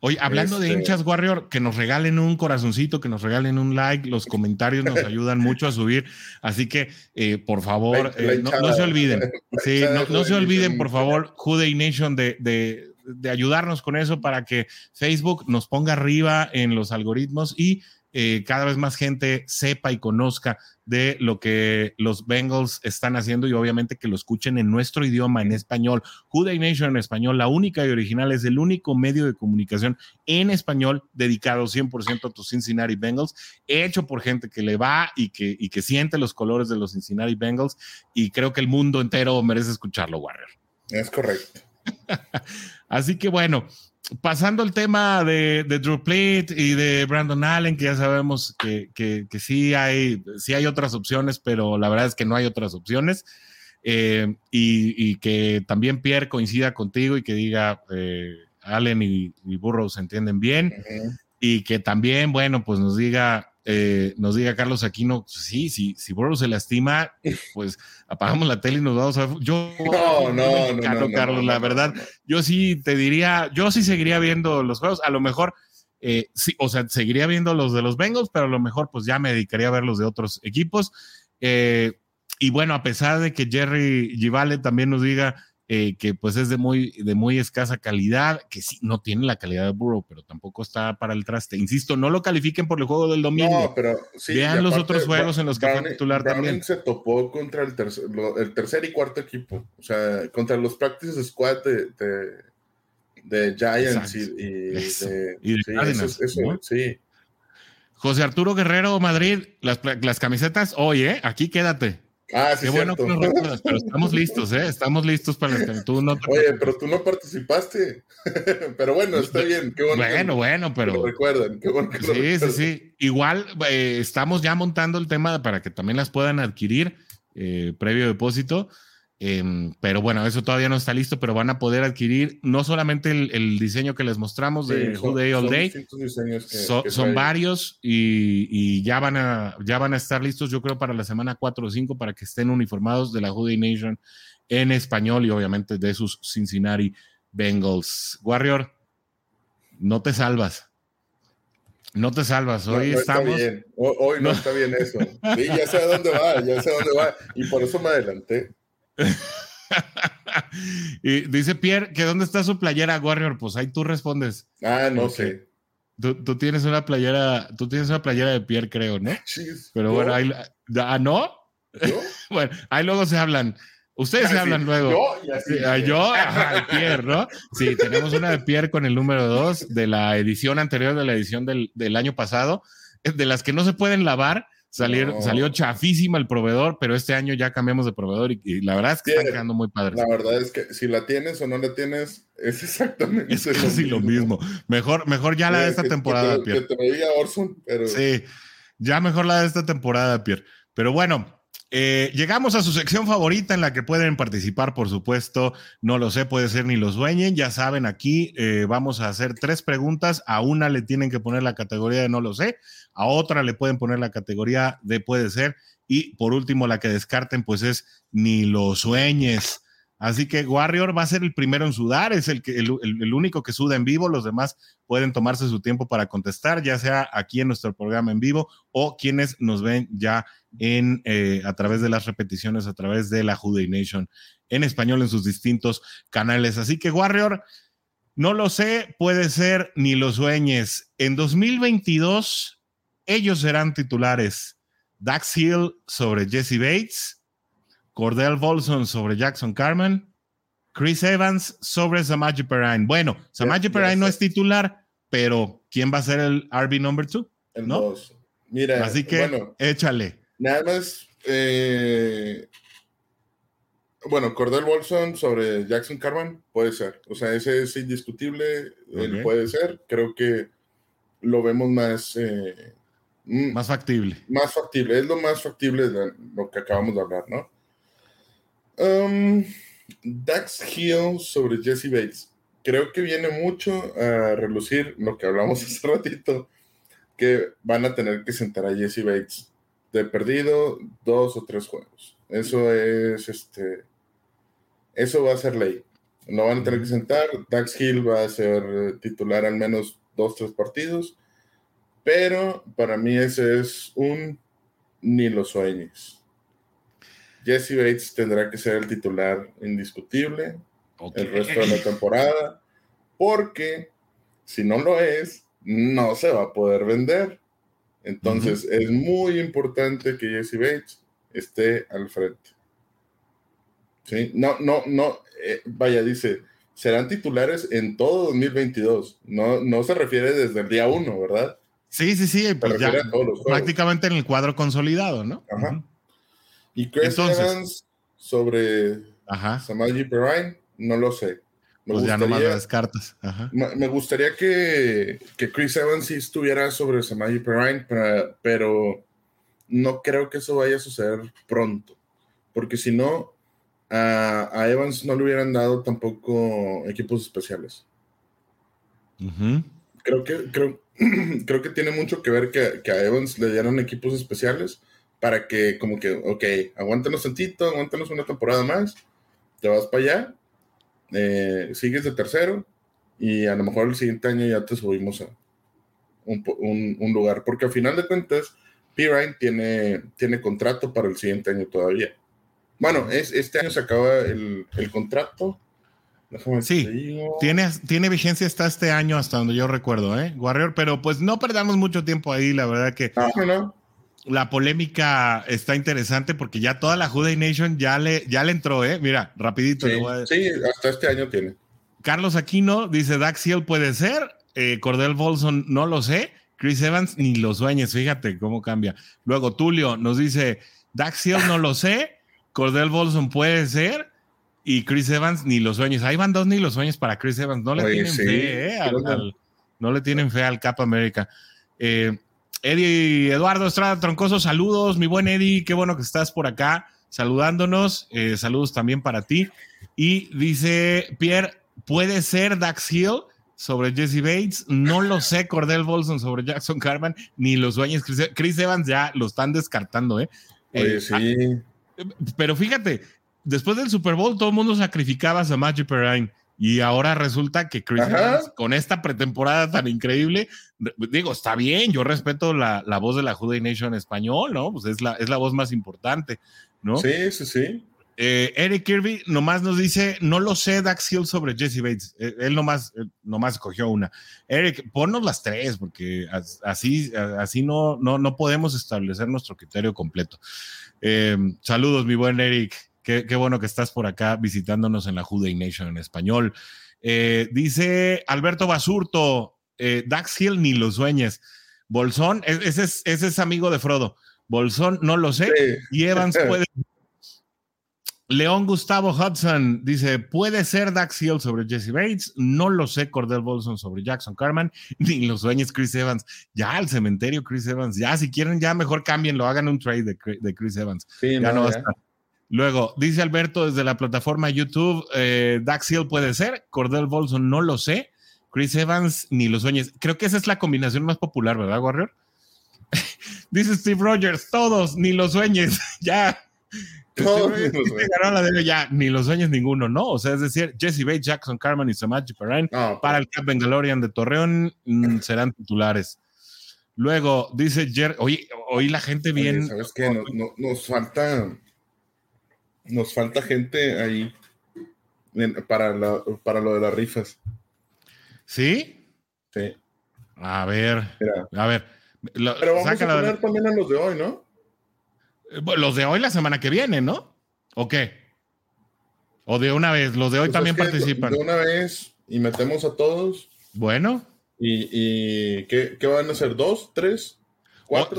A: Oye, hablando de este hinchas Warrior, que nos regalen un corazoncito, que nos regalen un like, los comentarios nos ayudan mucho a subir, así que eh, por favor, eh, no, se olviden, sí, no, se olviden, por favor, Juday Nation de, de, de ayudarnos con eso para que Facebook nos ponga arriba en los algoritmos y eh, cada vez más gente sepa y conozca de lo que los Bengals están haciendo y obviamente que lo escuchen en nuestro idioma, en español. Juday Nation en español, la única y original, es el único medio de comunicación en español dedicado 100% a tus Cincinnati Bengals, hecho por gente que le va y que, y que siente los colores de los Cincinnati Bengals y creo que el mundo entero merece escucharlo, Warrior.
B: Es correcto.
A: Así que bueno, pasando el tema de, Drew Plate y de Brandon Allen, que ya sabemos que, que, sí, hay, sí hay otras opciones, pero la verdad es que no hay otras opciones. Eh, y, que también Pierre coincida contigo y que diga eh, Allen y, y, Burrow se entienden bien. Y que también, bueno, pues nos diga eh, nos diga Carlos Aquino, sí, sí, si Burrow se lastima, pues apagamos la tele y nos vamos a Yo,
B: no, no, no,
A: Carlos, la verdad, yo sí te diría, yo sí seguiría viendo los juegos, a lo mejor, eh, sí, o sea, seguiría viendo los de los Bengals, pero a lo mejor pues ya me dedicaría a ver los de otros equipos. Eh, y bueno, a pesar de que Jerry Givale también nos diga eh, que pues es de muy, de muy escasa calidad, que sí, no tiene la calidad de Burrow, pero tampoco está para el traste. Insisto, no lo califiquen por el juego del domingo.
B: No, pero sí,
A: Vean los otros juegos en los que fue titular también.
B: se topó contra el tercer, el tercer y cuarto equipo, o sea, contra los practice squad de, de, Giants y, de, sí,
A: José Arturo Guerrero Madrid, las, las camisetas, hoy, ¿eh? Aquí quédate.
B: Ah, sí,
A: Qué bueno que nos recuerdas, pero estamos listos, ¿eh? Estamos listos para que tú no
B: Oye, pero tú no participaste. pero bueno, está bien. Qué bueno,
A: bueno, bueno, pero.
B: recuerden. Qué bueno que
A: sí, sí, sí. Igual eh, estamos ya montando el tema para que también las puedan adquirir eh, previo depósito. Em, pero bueno, eso todavía no está listo, pero van a poder adquirir no solamente el, diseño que les mostramos de Day All Day, son varios y, ya, van a, ya van a estar listos, yo creo, para la semana 4 o 5 para que estén uniformados de la Day Nation en español y obviamente de sus Cincinnati Bengals. Warrior, no te salvas. No te salvas, hoy estamos.
B: Hoy, no, está bien eso. Sí, ya sé a dónde va, ya sé a dónde va. Y por eso me adelanté.
A: y dice Pierre que dónde está su playera Warrior, pues ahí tú respondes.
B: Ah, no sé.
A: Tú, tienes una playera, tú tienes una playera de Pierre, creo, ¿no?
B: Sí.
A: Pero bueno, ahí, ¿ah, no? bueno, ahí luego se hablan. Ustedes se ah, hablan luego.
B: Yo,
A: yo Pierre, ¿no? Sí, tenemos una de Pierre con el número 2 de la edición anterior de la edición del, del año pasado, de las que no se pueden lavar Salió chafísima el proveedor, pero este año ya cambiamos de proveedor y, la verdad es que están quedando muy padres.
B: La verdad es que si la tienes o no la tienes, es exactamente
A: es casi lo mismo. Mejor, mejor ya la de esta temporada,
B: Pierre. Que te diga Orson, pero...
A: Sí, ya mejor la de esta temporada, Pierre. Pero bueno, eh, llegamos a su sección favorita en la que pueden participar, por supuesto. No lo sé, puede ser ni lo sueñen. Ya saben, aquí eh, vamos a hacer tres preguntas. A una le tienen que poner la categoría de no lo sé, a otra le pueden poner la categoría de puede ser. Y por último, la que descarten, pues es ni lo sueñes. Así que Warrior va a ser el primero en sudar, es el, que, el, único que suda en vivo, los demás pueden tomarse su tiempo para contestar, ya sea aquí en nuestro programa en vivo o quienes nos ven ya en, eh, a través de las repeticiones, a través de la Juday Nation en español en sus distintos canales. Así que Warrior, no lo sé, puede ser ni lo sueñes. En 2022, ellos serán titulares. Dax Hill sobre Jesse Bates Cordell Volson sobre Jackson Carmen, Chris Evans sobre Samaji Perrine. Bueno, Samaji Perrine no es titular, pero ¿quién va a ser el RB number two?
B: El ¿no? Mira,
A: así que bueno, échale.
B: Nada más, eh, bueno, Cordell Volson sobre Jackson Carmen puede ser. O sea, ese es indiscutible, él puede ser. Creo que lo vemos más. Eh,
A: mm, más factible.
B: Más factible, es lo más factible de lo que acabamos de hablar, ¿no? Um, Dax Hill sobre Jesse Bates. creo que viene mucho a relucir lo que hablamos hace ratito, que van a tener que sentar a Jesse Bates de perdido dos o tres juegos. Eso es, este, eso va a ser ley. Lo van a tener que sentar. Dax Hill va a ser titular al menos dos, tres partidos. Pero para mí ese es un ni lo sueñes. Jesse Bates tendrá que ser el titular indiscutible el resto de la temporada, porque si no lo es, no se va a poder vender. Entonces es muy importante que Jesse Bates esté al frente. ¿Sí? No, no, no, eh, vaya, dice, serán titulares en todo 2022. No, no se refiere desde el día uno, ¿verdad?
A: Sí, sí, sí, pues ya, prácticamente en el cuadro consolidado, ¿no?
B: Ajá. Y Chris Evans sobre Ajá. Samaji Perrine, no lo sé.
A: Me pues ya nomás las cartas.
B: Me gustaría que, que, Chris Evans sí estuviera sobre Samaji Perrine, pero, no creo que eso vaya a suceder pronto. Porque si no, a, Evans no le hubieran dado tampoco equipos especiales. Creo que creo, creo que tiene mucho que ver que, que, a Evans le dieran equipos especiales para que como que, ok, aguántanos tantito, aguántanos una temporada más, te vas para allá, eh, sigues de tercero y a lo mejor el siguiente año ya te subimos a un, lugar, porque al final de cuentas, Pirine tiene, tiene contrato para el siguiente año todavía. Bueno, es, este año se acaba el, contrato.
A: sí, tiene, tiene vigencia hasta este año, hasta donde yo recuerdo, ¿eh? Warrior, pero pues no perdamos mucho tiempo ahí, la verdad que.
B: No
A: la polémica está interesante porque ya toda la Juday Nation ya le, ya le entró, ¿eh? Mira, rapidito.
B: Sí, hasta este año tiene.
A: Carlos Aquino dice, Dax Hill puede ser, eh, Cordell Bolson no lo sé, Chris Evans ni los sueñes, fíjate cómo cambia. Luego Tulio nos dice, Dax Hill no lo sé, Cordell Bolson puede ser, y Chris Evans ni los sueños. Ahí van dos ni los sueños para Chris Evans. No le tienen fe, ¿eh? no le tienen fe al Cap América. Eh, Eddie Eduardo Estrada Troncoso, saludos, mi buen Eddie, qué bueno que estás por acá saludándonos. Eh, saludos también para ti. Y dice Pierre, ¿puede ser Dax Hill sobre Jesse Bates? No lo sé, Cordell Bolson sobre Jackson Carman, ni los dueños Chris, Evans ya lo están descartando, ¿eh?
B: Oye, eh, sí.
A: Ah, pero fíjate, después del Super Bowl todo el mundo sacrificaba a Magic Perrine. Y ahora resulta que Chris Evans, con esta pretemporada tan increíble, digo, está bien, yo respeto la, voz de la Juday Nation español, ¿no? Pues es la, es la voz más importante, ¿no?
B: Sí, sí, sí.
A: Eh, Eric Kirby nomás nos dice, no lo sé Dax Hill sobre Jesse Bates. Eh, él nomás, nomás escogió una. Eric, ponnos las tres, porque así, así no, no, no podemos establecer nuestro criterio completo. Eh, saludos, mi buen Eric. Qué, bueno que estás por acá visitándonos en la Juday Nation en español. Eh, dice Alberto Basurto, eh, Dax Hill ni lo sueñes. Bolsón, e, ese es, ese es amigo de Frodo. Bolsón, no lo sé. Y Evans puede. León Gustavo Hudson dice: Puede ser Dax Hill sobre Jesse Bates. No lo sé, Cordell Bolson sobre Jackson Carman. Ni lo sueñes, Chris Evans. Ya al cementerio, Chris Evans. Ya, si quieren, ya mejor cámbienlo. Hagan un trade de, Chris Evans. ya no, va a estar. Luego, dice Alberto desde la plataforma YouTube, eh, Dax Hill puede ser, Cordell Bolson no lo sé, Chris Evans ni los sueños. Creo que esa es la combinación más popular, ¿verdad, Warrior? dice Steve Rogers, todos, ni los sueños, ya. Todos ya, ni los sueños ninguno, ¿no? O sea, es decir, Jesse Bates, Jackson Carman y Samaji Perrine para pues. el Cap Bengalorian de Torreón mm, serán titulares. Luego dice Jer, oye, hoy la gente bien.
B: ¿Sabes qué? nos falta nos falta gente ahí para, para lo de las rifas.
A: ¿Sí?
B: Sí.
A: A ver, a ver.
B: Pero vamos a poner también a los de hoy, ¿no?
A: Eh, los de hoy la semana que viene, ¿no? ¿O qué? O de una vez, los de hoy pues también participan.
B: De una vez y metemos a todos.
A: Bueno.
B: ¿Y, y ¿qué, qué van a ser? ¿Dos? ¿Tres?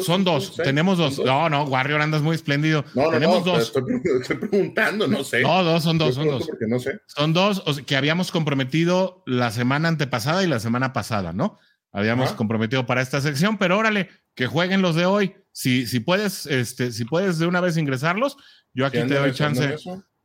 A: Son dos, tenemos dos. No, no, Warrior andas muy espléndido. No, no, tenemos dos.
B: Estoy, preguntando, no sé.
A: No, dos, son dos, son dos.
B: no sé.
A: Son dos que habíamos comprometido la semana antepasada y la semana pasada, ¿no? Habíamos comprometido para esta sección, pero órale, que jueguen los de hoy. Si, si puedes, este, si puedes de una vez ingresarlos, yo aquí te doy chance.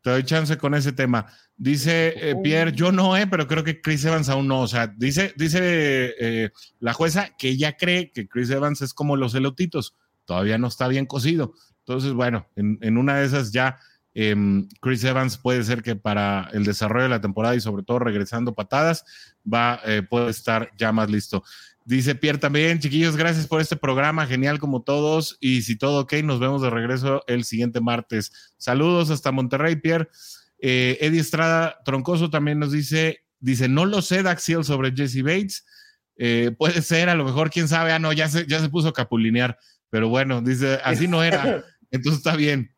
A: Te doy chance con ese tema. Dice eh, Pierre, yo no, eh, pero creo que Chris Evans aún no. O sea, dice, dice eh, la jueza que ella cree que Chris Evans es como los elotitos, todavía no está bien cocido. Entonces, bueno, en, una de esas ya em, Chris Evans puede ser que para el desarrollo de la temporada y sobre todo regresando patadas, va, eh, puede estar ya más listo. Dice Pierre también, chiquillos, gracias por este programa, genial como todos. Y si todo ok, nos vemos de regreso el siguiente martes. Saludos hasta Monterrey, Pierre. Eh, Eddie Estrada Troncoso también nos dice, dice, no lo sé, Daxiel, sobre Jesse Bates. Eh, puede ser, a lo mejor, quién sabe, ah, no, ya se, ya se puso a capulinear, pero bueno, dice, así no era. Entonces está bien,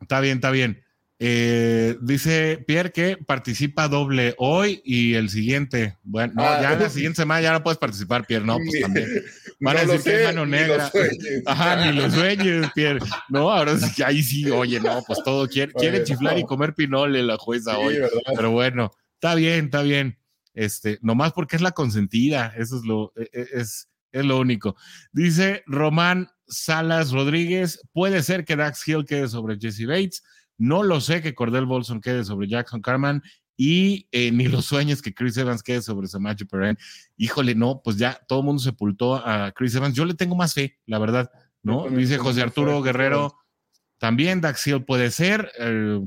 A: está bien, está bien. Eh, dice Pierre que participa doble hoy y el siguiente. Bueno, no, ah, ya la siguiente semana ya no puedes participar, Pierre. No, pues también. Van a decir que mano negra. Ajá, ni los sueños, Pierre. No, ahora sí que ahí sí, oye, no, pues todo quiere, quiere chiflar y comer pinole la jueza hoy. Pero bueno, está bien, está bien. Este, nomás porque es la consentida, eso es lo, e, e, es, es lo único. Dice Román Salas Rodríguez, puede ser que Dax Hill quede sobre Jesse Bates no lo sé que Cordell Bolson quede sobre Jackson Carman y eh, ni los sueños que Chris Evans quede sobre Samaje Perrin. Híjole, no, pues ya todo el mundo sepultó a Chris Evans. Yo le tengo más fe, la verdad, ¿no? Dice José Arturo Guerrero, también Daxiel puede ser. Eh,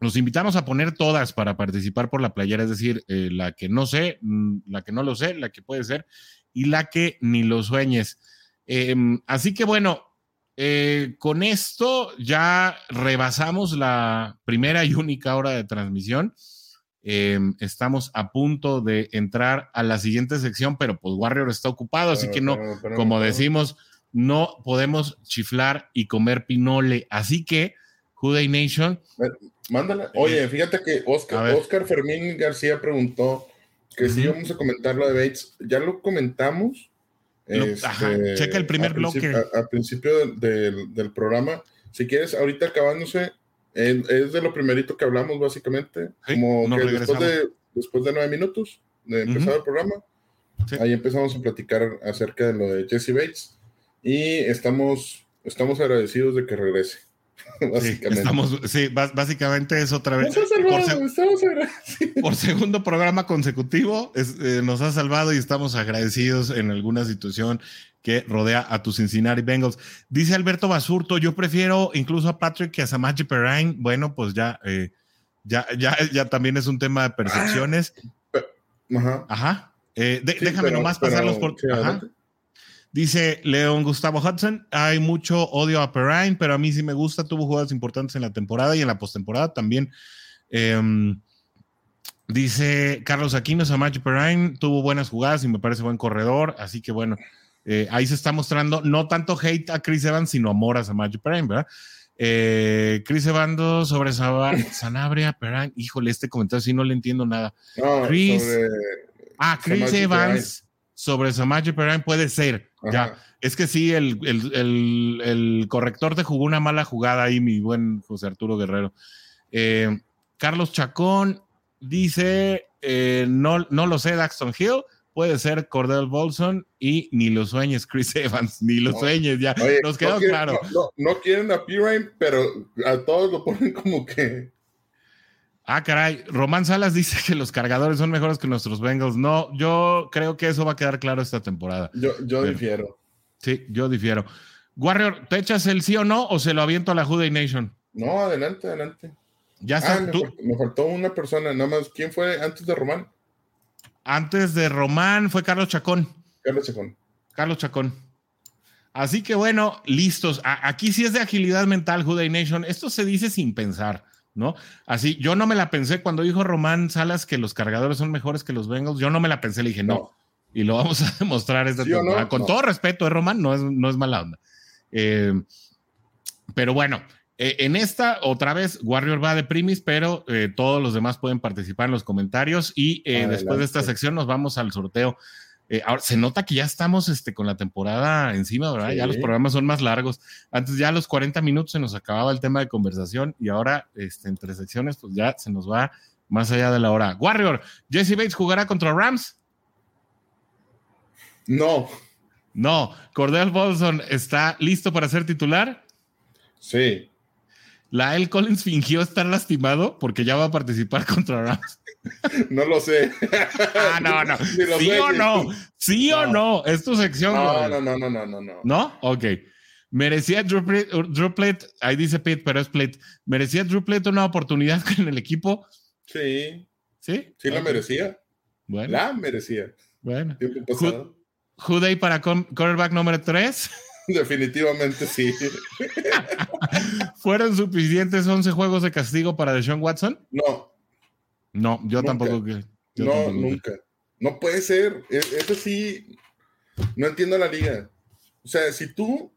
A: nos invitamos a poner todas para participar por la playera, es decir, eh, la que no sé, mm, la que no lo sé, la que puede ser y la que ni lo sueñes. Em, así que bueno, eh, con esto ya rebasamos la primera y única hora de transmisión. Em, estamos a punto de entrar a la siguiente sección, pero pues Warrior está ocupado, así que no, como decimos, no podemos chiflar y comer pinole. Así que, Juday Nation.
B: Mándala. Oye, fíjate que Oscar, Oscar Fermín García preguntó que si íbamos a comentar lo de Bates. Ya lo comentamos
A: este, checa el primer bloque.
B: Al principio del, programa, si quieres, ahorita acabándose, es de lo primerito que hablamos, básicamente. como que después de, después de nueve minutos de empezar el programa, ahí empezamos a platicar acerca de lo de Jesse Bates. Y estamos, estamos agradecidos de que regrese.
A: básicamente. Sí, básicamente es otra vez. por, segundo programa consecutivo eh, nos ha salvado y estamos agradecidos en alguna situación que rodea a tus Cincinnati Bengals. Dice Alberto Basurto, yo prefiero incluso a Patrick que a Samaji Perrine. Bueno, pues ya, eh, ya, ya, ya también es un tema de percepciones.
B: Ajá.
A: Ajá. Eh, déjame nomás pasarlos por... Ajá. Dice León Gustavo Hudson, hay mucho odio a Perrine, pero a mí sí me gusta, tuvo jugadas importantes en la temporada y en la postemporada también. Em, dice Carlos Aquino, Samaji Perrine tuvo buenas jugadas y me parece buen corredor, así que bueno, eh, ahí se está mostrando no tanto hate a Chris Evans, sino amor a Samaji Perrine, ¿verdad? Eh, Chris Evans sobre Sanabria Perrine, híjole, este comentario sí no le entiendo nada. Chris, ah, Chris Evans sobre Samaje Perrine puede ser. Ya, es que sí, el, corrector te jugó una mala jugada ahí, mi buen José Arturo Guerrero. Eh, Carlos Chacón dice: eh, no, no lo sé, Daxton Hill. Puede ser Cordell Bolson y ni lo sueñes, Chris Evans, ni lo sueñes, ya. Nos quedó claro.
B: No, quieren a Pirine, pero a todos lo ponen como que
A: Ah, caray. Román Salas dice que los cargadores son mejores que nuestros Bengals. No, yo creo que eso va a quedar claro esta temporada.
B: Yo, yo difiero.
A: Sí, yo difiero. Warrior, ¿te echas el sí o no o se lo aviento a la Juday Nation?
B: No, adelante, adelante.
A: Ya está. Ah,
B: me, faltó, una persona, nada más. ¿Quién fue antes de Román?
A: Antes de Román fue Carlos Chacón.
B: Carlos Chacón.
A: Carlos Chacón. Así que bueno, listos. aquí sí es de agilidad mental, Juday Nation. Esto se dice sin pensar. ¿No? Así, yo no me la pensé cuando dijo Román Salas que los cargadores son mejores que los Bengals, yo no me la pensé, le dije no. Y lo vamos a demostrar esta temporada. Con todo respeto, ¿eh, Román? No es, no es mala onda. Eh, pero bueno, eh, en esta, otra vez, Warrior va de primis, pero todos los demás pueden participar en los comentarios y después de esta sección nos vamos al sorteo eh, ahora se nota que ya estamos este, con la temporada encima, ¿verdad? Ya los programas son más largos. Antes ya a los 40 minutos se nos acababa el tema de conversación y ahora este, entre secciones pues ya se nos va más allá de la hora. Warrior, Jesse Bates jugará contra Rams.
B: No.
A: No. Cordell Bolson está listo para ser titular.
B: Sí.
A: La El Collins fingió estar lastimado porque ya va a participar contra Rams.
B: No lo sé.
A: Ah, no, no. ¿Sí o no? ¿Sí o no? Es tu sección.
B: No, no, no, no, no, no, no.
A: ¿No? Ok. Merecía Drew Plate, ahí dice Pete, pero es Plate. ¿Merecía Drew Plate una oportunidad con el equipo?
B: Sí.
A: ¿Sí?
B: Sí, la merecía.
A: Bueno.
B: La merecía.
A: Bueno. Juday para quarterback número 3.
B: Definitivamente sí.
A: ¿Fueron suficientes 11 juegos de castigo para Deshaun Watson?
B: No.
A: No, yo tampoco. Que,
B: no, nunca. No puede ser. E, eso sí, no entiendo la liga. O sea, si tú.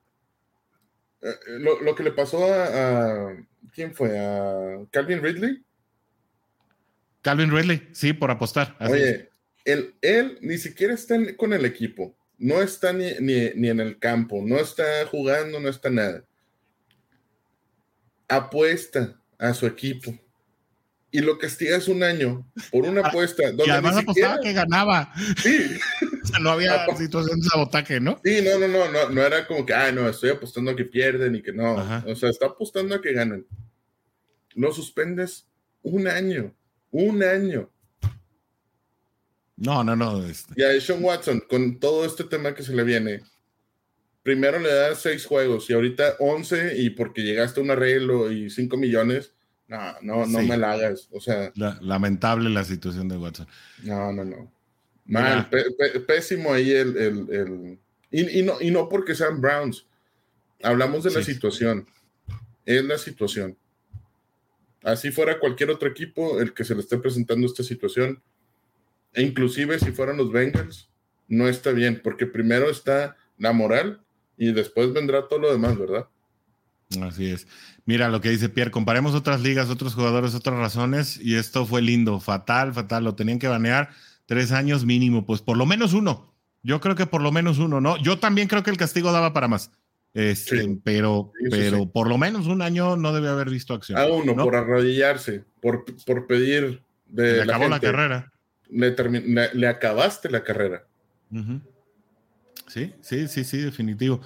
B: Eh, lo, que le pasó a, ¿Quién fue? ¿A Calvin Ridley?
A: Calvin Ridley, sí, por apostar.
B: Oye, él, él ni siquiera está con el equipo no está ni, en el campo, no está jugando, no está nada. Apuesta a su equipo y lo castigas un año por una apuesta.
A: y además apostaba que ganaba.
B: Sí.
A: o sea, no había situación de sabotaje, ¿no?
B: Sí, no, no, no, no, no era como que, ah, no, estoy apostando a que pierden y que no. O sea, está apostando a que ganen. Lo suspendes un año, un año.
A: No, no, no.
B: Este. Y a Sean Watson, con todo este tema que se le viene, primero le das seis juegos y ahorita once y porque llegaste a un arreglo y cinco millones, no, no, no me la hagas. O sea.
A: lamentable la situación de Watson.
B: No, no, no. Mal, pésimo ahí el. el, y, no, y no porque sean Browns. Hablamos de la situación. Es la situación. Así fuera cualquier otro equipo el que se le esté presentando esta situación, e inclusive si fueran los Bengals, no está bien, porque primero está la moral y después vendrá todo lo demás, ¿verdad?
A: Así es. Mira lo que dice Pierre, comparemos otras ligas, otros jugadores, otras razones, y esto fue lindo, fatal, fatal, lo tenían que banear tres años mínimo, pues por lo menos uno. Yo creo que por lo menos uno, ¿no? Yo también creo que el castigo daba para más. Este, pero, pero por lo menos un año no debe haber visto acción.
B: A uno, por arrodillarse, por, por pedir de.
A: acabó la carrera
B: le, acabaste la carrera.
A: Sí, sí, sí, sí, definitivo.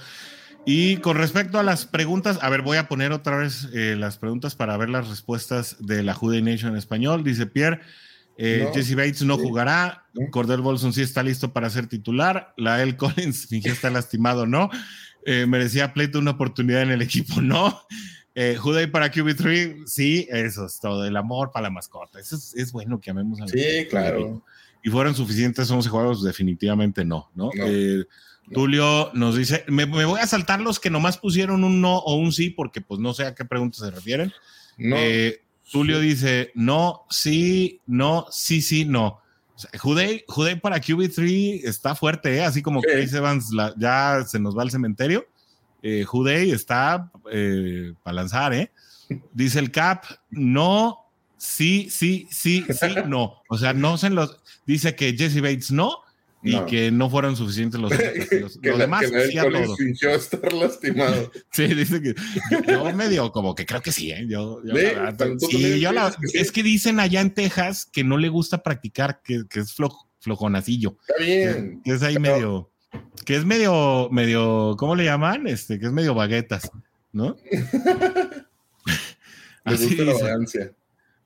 A: Y con respecto a las preguntas, a ver, voy a poner otra vez eh, las preguntas para ver las respuestas de la Jude Nation en español. Dice Pierre, eh, Jesse Bates no jugará, Cordell Bolson sí está listo para ser titular, la El Collins fingió está lastimado, ¿no? Eh, merecía pleito una oportunidad en el equipo, ¿no? Eh, Juday para QB3, sí, eso es todo. El amor para la mascota. Eso es, bueno que amemos a
B: Sí, claro.
A: Y fueron suficientes 11 juegos, definitivamente no, ¿no? Eh, Tulio nos dice, me, voy a saltar los que nomás pusieron un no o un sí, porque pues no sé a qué preguntas se refieren. No. Eh, Tulio dice, no, sí, no, sí, sí, no. Juday, para QB3 está fuerte, ¿eh? así como que Chris Evans ya se nos va al cementerio eh, está eh, para lanzar, ¿eh? Dice el Cap, no, sí, sí, sí, sí, no. O sea, no se los. Dice que Jesse Bates no y que no fueron suficientes los,
B: que demás. Que estar lastimado.
A: sí, dice que yo, medio como que creo que sí, ¿eh? Yo, es que dicen allá en Texas que no le gusta practicar, que, que es flojonacillo.
B: Está bien.
A: Que, es ahí medio que es medio, medio, ¿cómo le llaman? Este, que es medio baguetas, ¿no?
B: Así dice.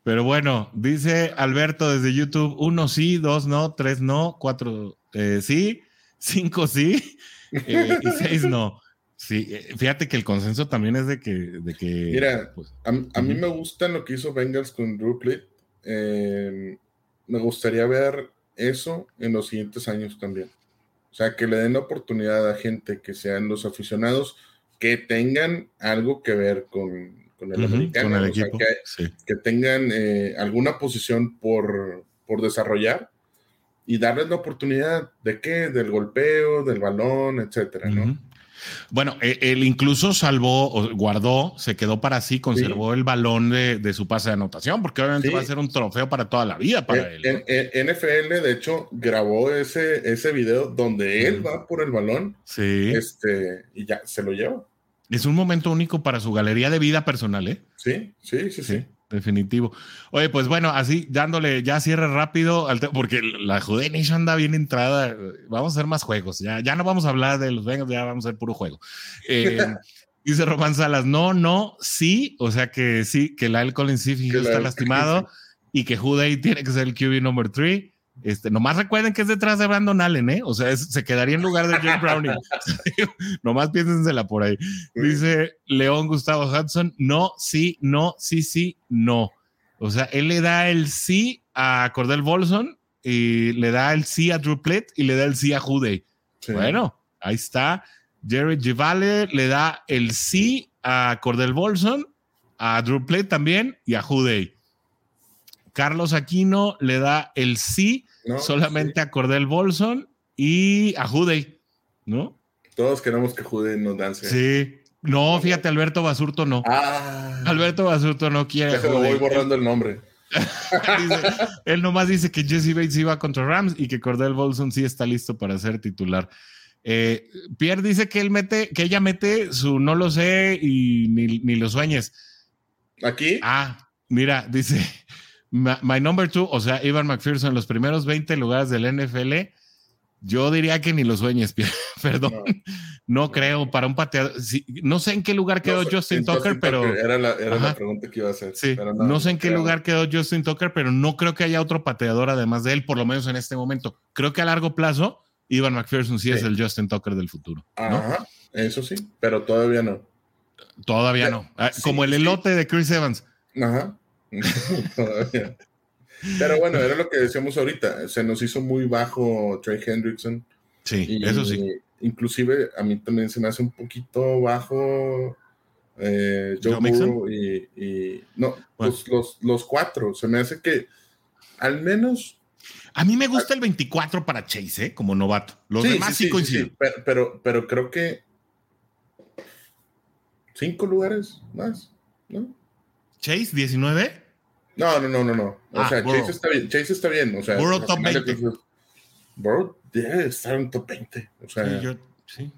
A: Pero bueno, dice Alberto desde YouTube, uno sí, dos no, tres no, cuatro eh, sí, cinco sí eh, y seis no. Sí, eh, fíjate que el consenso también es de que... De que
B: Mira, pues, a, mí me gusta lo que hizo Bengals con Drew me gustaría ver eso en los siguientes años también. O sea, que le den la oportunidad a gente que sean los aficionados que tengan algo que ver con, el americano, que, tengan eh, alguna posición por, por desarrollar y darles la oportunidad de qué, del golpeo, del balón, etcétera, ¿no?
A: Bueno, e, él incluso salvó, guardó, se quedó para sí, conservó el balón de, su pase de anotación, porque obviamente va a ser un trofeo para toda la vida para él.
B: En, NFL, de hecho, grabó ese, ese video donde él va por el balón.
A: Sí.
B: Este, y ya se lo lleva.
A: Es un momento único para su galería de vida personal, ¿eh?
B: sí, sí, sí. sí
A: definitivo. Oye, pues bueno, así dándole ya cierre rápido, porque la Jude anda bien entrada. Vamos a hacer más juegos. Ya, ya no vamos a hablar de los Bengals, ya vamos a hacer puro juego. Eh, Dice Román Salas, no, no, sí, o sea que sí, que Lyle Collins sí está lastimado y que Juday tiene que ser el QB number 3. Este, nomás recuerden que es detrás de Brandon Allen, ¿eh? O sea, se quedaría en lugar de Jake Browning. nomás piénsensela por ahí. Dice León Gustavo Hudson, no, sí, no, sí, sí, no. O sea, él le da el sí a Cordell Bolson y le da el sí a Drew Plitt y le da el sí a Juday. Bueno, ahí está. Jerry Givale le da el sí a Cordell Bolson, a Drew Plitt también y a Juday. Carlos Aquino le da el sí solamente a Cordell Bolson y a Juday, ¿no?
B: Todos queremos que Juday nos dance.
A: Sí. No, fíjate, Alberto Basurto no. Ah. Alberto Basurto no quiere.
B: Déjalo, voy borrando el nombre.
A: él nomás dice que Jesse Bates iba contra Rams y que Cordell Bolson sí está listo para ser titular. Eh, Pierre dice que él mete, que ella mete su no lo sé y ni, ni lo sueñes.
B: ¿Aquí?
A: Ah, mira, dice my, number two, o sea, Ivan McPherson, los primeros 20 lugares del NFL, yo diría que ni lo sueñes. Perdón. No, creo, para un pateador. no sé en qué lugar quedó Justin Tucker, pero.
B: Era, la, era la, pregunta que iba a hacer.
A: Sí, no, sé en qué lugar quedó Justin Tucker, pero no creo que haya otro pateador además de él, por lo menos en este momento. Creo que a largo plazo, Ivan McPherson sí, es el Justin Tucker del futuro.
B: Ajá, eso sí, pero todavía no.
A: Todavía no. Ah, como el elote de Chris Evans.
B: Ajá. todavía. Pero bueno, era lo que decíamos ahorita. Se nos hizo muy bajo Trey Hendrickson.
A: Sí, eso sí
B: inclusive a mí también se me hace un poquito bajo eh, Joe, Burrow y, no, pues los, los, cuatro. Se me hace que al menos.
A: A mí me gusta el 24 para Chase, ¿eh? como novato. Los demás sí, coinciden.
B: pero, pero, creo que cinco lugares más, ¿no?
A: Chase, 19.
B: No, no, no, no, no. O ah, sea, Chase está bien. Chase está bien. O sea,
A: Burrow top 20.
B: Burrow debe estar en top 20. O sea, sí,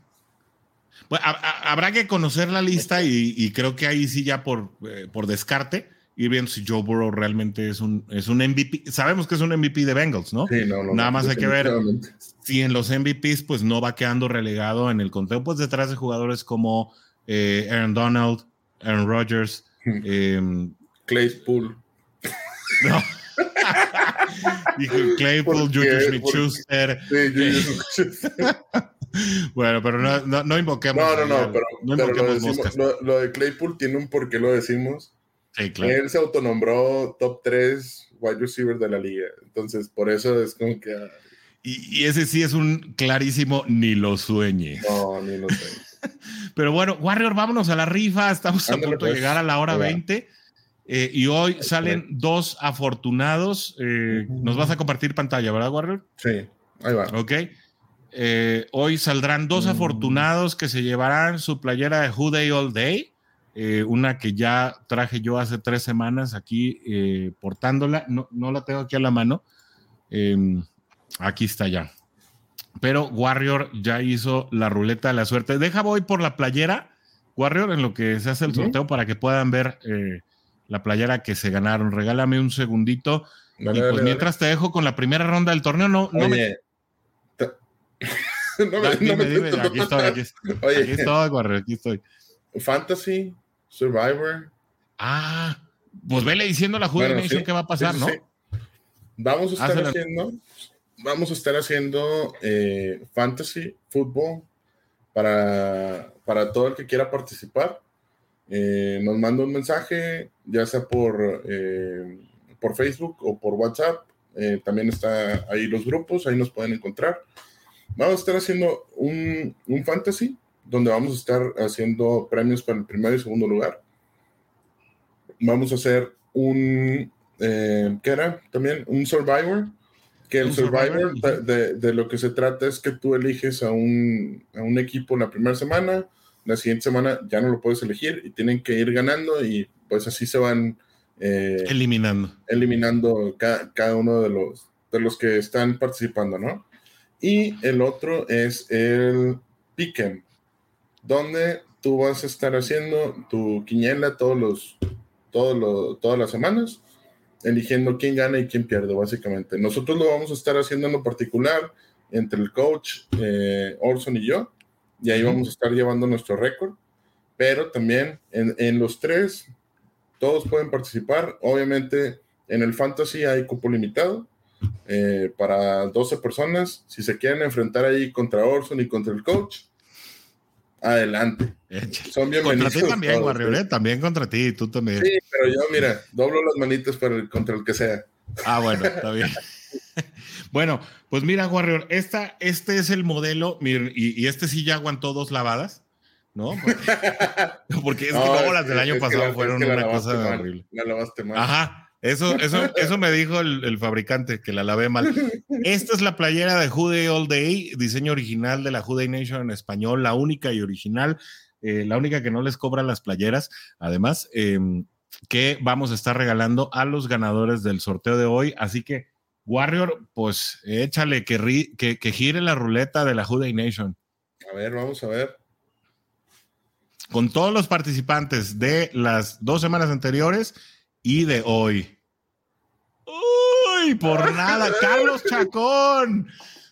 A: Bueno, habrá que conocer la lista y, creo que ahí sí ya por, eh, por descarte ir viendo si Joe Burrow realmente es un, es un MVP. Sabemos que es un MVP de Bengals, ¿no?
B: Sí, no, no
A: Nada más hay que ver si en los MVPs pues no va quedando relegado en el conteo, pues detrás de jugadores como eh, Aaron Donald, Aaron Rodgers, eh,
B: Claypool.
A: No. Dijo Claypool, Juju Smith-Schuster. bueno, pero no, no, invoquemos.
B: No, no, no, pero, lo, de Claypool tiene un por qué lo decimos. Él se autonombró top 3 wide receiver de la liga. Entonces, por eso es como que. Ah,
A: y, ese sí es un clarísimo ni lo sueñe.
B: No, ni lo sueñe.
A: pero bueno, Warrior, vámonos a la rifa. Estamos a punto de pues. llegar a la hora 20. Eh, y hoy salen dos afortunados. Eh, nos vas a compartir pantalla, ¿verdad, Warrior?
B: Sí, ahí va.
A: Ok. Eh, hoy saldrán dos mm. afortunados que se llevarán su playera de Who Day All Day. una que ya traje yo hace tres semanas aquí portándola. No, no, la tengo aquí a la mano. Em, aquí está ya. Pero Warrior ya hizo la ruleta de la suerte. Deja voy por la playera, Warrior, en lo que se hace el sorteo para que puedan ver la playera que se ganaron. Regálame un segundito. y pues mientras te dejo con la primera ronda del torneo, no, no me. no me, dime, dime, aquí estoy, aquí, Oye. aquí estoy, aquí estoy.
B: Fantasy, Survivor.
A: Ah, pues vele diciendo a la Jude Nation qué va a pasar, ¿no?
B: Vamos a estar haciendo, vamos a estar haciendo eh, Fantasy, Fútbol para, para todo el que quiera participar. Eh, nos manda un mensaje, ya sea por, eh, por Facebook o por WhatsApp. Eh, también está ahí los grupos, ahí nos pueden encontrar. Vamos a estar haciendo un, un fantasy donde vamos a estar haciendo premios para el primer y segundo lugar. Vamos a hacer un, ¿qué era? También un Survivor, que el Survivor, de, de, lo que se trata es que tú eliges a un, a un equipo la primera semana, la siguiente semana ya no lo puedes elegir y tienen que ir ganando y pues así se van
A: eh, eliminando,
B: eliminando cada, uno de los, de los que están participando, ¿no? Y el otro es el Pick'em, donde tú vas a estar haciendo tu quiniela todos los, todos todas las semanas, eligiendo quién gana y quién pierde, básicamente. Nosotros lo vamos a estar haciendo en lo particular entre el coach eh, Orson y yo y ahí vamos a estar llevando nuestro récord. pero también en, en los tres, todos pueden participar. Obviamente, en el fantasy hay cupo limitado. Eh, para 12 personas, si se quieren enfrentar ahí contra Orson y contra el coach, adelante.
A: Son bienvenidos. Contra ti también, Warrior, ¿eh? también contra ti, tú también.
B: Sí, pero yo, mira, doblo las manitas para el, contra el que sea.
A: Ah, bueno, está bien. bueno, pues mira, Warrior, esta, este es el modelo, y, y, este sí ya aguantó dos lavadas, ¿no? Porque, es que luego las del año pasado fueron una cosa horrible.
B: La lavaste mal.
A: Ajá. Eso, eso, eso me dijo el, fabricante, que la lavé mal. Esta es la playera de Jude All Day, diseño original de la Jude Nation en español, la única y original, eh, la única que no les cobra las playeras, además, em, que vamos a estar regalando a los ganadores del sorteo de hoy. Así que, Warrior, pues échale que, que, que gire la ruleta de la Jude Nation.
B: A ver, vamos a ver.
A: Con todos los participantes de las dos semanas anteriores y de hoy. Uy, por nada, Carlos Chacón.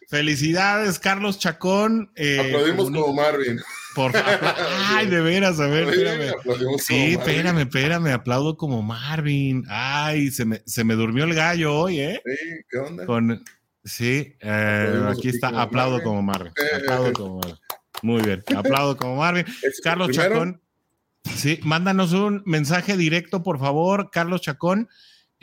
A: Felicidades, Carlos Chacón.
B: Eh, Aplaudimos como Marvin.
A: Por favor. Ay, de veras, a ver, espérame. Sí, espérame, espérame, aplaudo como Marvin. Ay, se me, se me durmió el gallo hoy,
B: ¿eh? Sí, ¿qué onda?
A: Con, sí, eh, aquí está, aplaudo como Marvin. Aplaudo como Marvin. Muy bien, aplaudo como Marvin. Carlos Chacón. Sí, mándanos un mensaje directo, por favor, Carlos Chacón.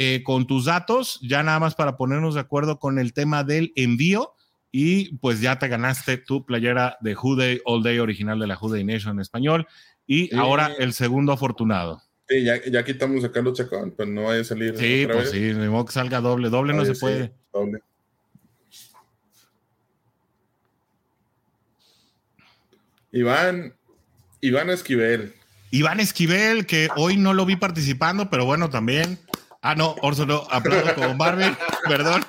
A: Eh, con tus datos, ya nada más para ponernos de acuerdo con el tema del envío. Y pues ya te ganaste tu playera de Jude All Day original de la Jude Nation en español. Y ahora el segundo afortunado.
B: Sí, ya, quitamos a Carlos Chacón, pues no vaya a salir.
A: Sí, pues sí, ni modo que salga doble. Doble no se puede. Doble.
B: Iván, Iván Esquivel.
A: Iván Esquivel, que hoy no lo vi participando, pero bueno, también Ah, no, Orso no, aplaudo como Marvin, perdón,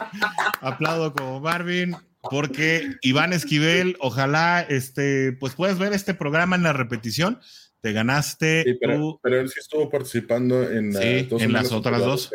A: aplaudo como Marvin, porque Iván Esquivel, ojalá, este, pues puedes ver este programa en la repetición, te ganaste.
B: Sí, pero, él sí estuvo participando en,
A: en las otras dos.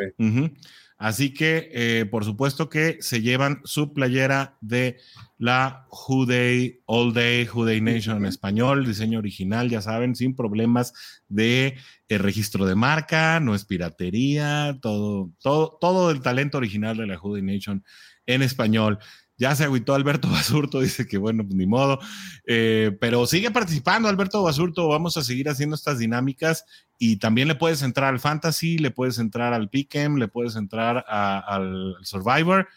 A: Así que, eh, por supuesto que se llevan su playera de la Day All Day Day Nation en español, diseño original, ya saben, sin problemas de eh, registro de marca, no es piratería, todo, todo, todo el talento original de la Day Nation en español. Ya se agüitó Alberto Basurto, dice que bueno, pues ni modo. Eh, pero sigue participando Alberto Basurto, vamos a seguir haciendo estas dinámicas y también le puedes entrar al Fantasy, le puedes entrar al Pick'em, le puedes entrar al Survivor.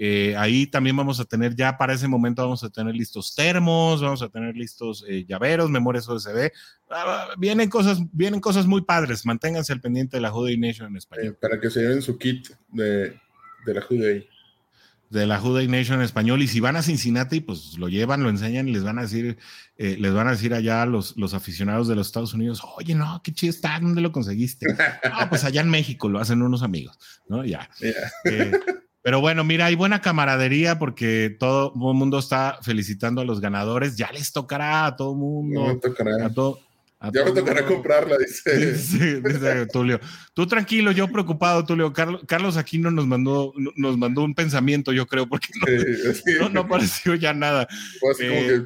A: Eh, ahí también vamos a tener, ya para ese momento vamos a tener listos termos, vamos a tener listos eh, llaveros, memorias USB. Ah, vienen cosas, vienen cosas muy padres. Manténganse al pendiente de la Juday Nation en español.
B: para que se lleven su kit de, de la Juday
A: de la Juday Nation en español. Y si van a Cincinnati, pues lo llevan, lo enseñan y les van a decir, eh, les van a decir allá los, los aficionados de los Estados Unidos, oye, no, qué chido está, ¿dónde lo conseguiste? ah, pues allá en México lo hacen unos amigos, ¿no? Ya. Eh, pero bueno, mira, hay buena camaradería porque todo el mundo está felicitando a los ganadores. Ya les tocará a todo el mundo. A todo,
B: ya me tocará comprarla, dice.
A: dice Tulio. Tú tranquilo, yo preocupado, Tulio. Carlos, Carlos Aquino nos mandó, nos mandó un pensamiento, yo creo, porque no, no, apareció ya nada. Pues eh,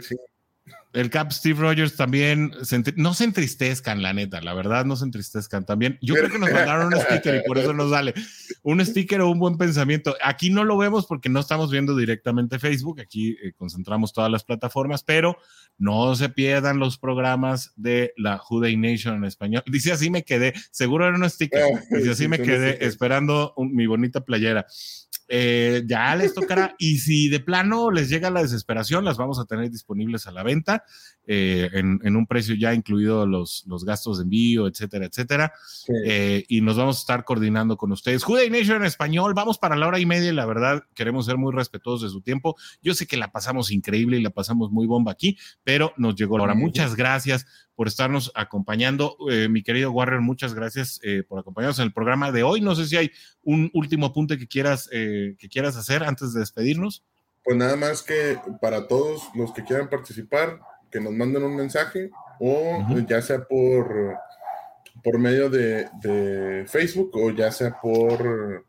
A: el Cap Steve Rogers también, no se entristezcan, la neta, la verdad, no se entristezcan también. Yo creo que nos mandaron un sticker y por eso nos sale un sticker o un buen pensamiento. Aquí no lo vemos porque no estamos viendo directamente Facebook, aquí eh, concentramos todas las plataformas, pero no se pierdan los programas de la Juday Nation en español. Dice así me quedé, seguro era un sticker, ah, dice así me quedé esperando mi bonita playera. Eh, ya les tocará. y si de plano les llega la desesperación, las vamos a tener disponibles a la venta eh, en, un precio ya incluido los, los gastos de envío, etcétera, etcétera. Eh, y nos vamos a estar coordinando con ustedes. Juday Nation en español, vamos para la hora y media. La verdad, queremos ser muy respetuosos de su tiempo. Yo sé que la pasamos increíble y la pasamos muy bomba aquí, pero nos llegó la hora. Muchas gracias por estarnos acompañando. Eh, mi querido Warrior, muchas gracias eh, por acompañarnos en el programa de hoy. No sé si hay un último apunte que quieras, eh, que quieras hacer antes de despedirnos.
B: Pues nada más que para todos los que quieran participar, que nos manden un mensaje o ya sea por, por medio de, Facebook o ya sea por,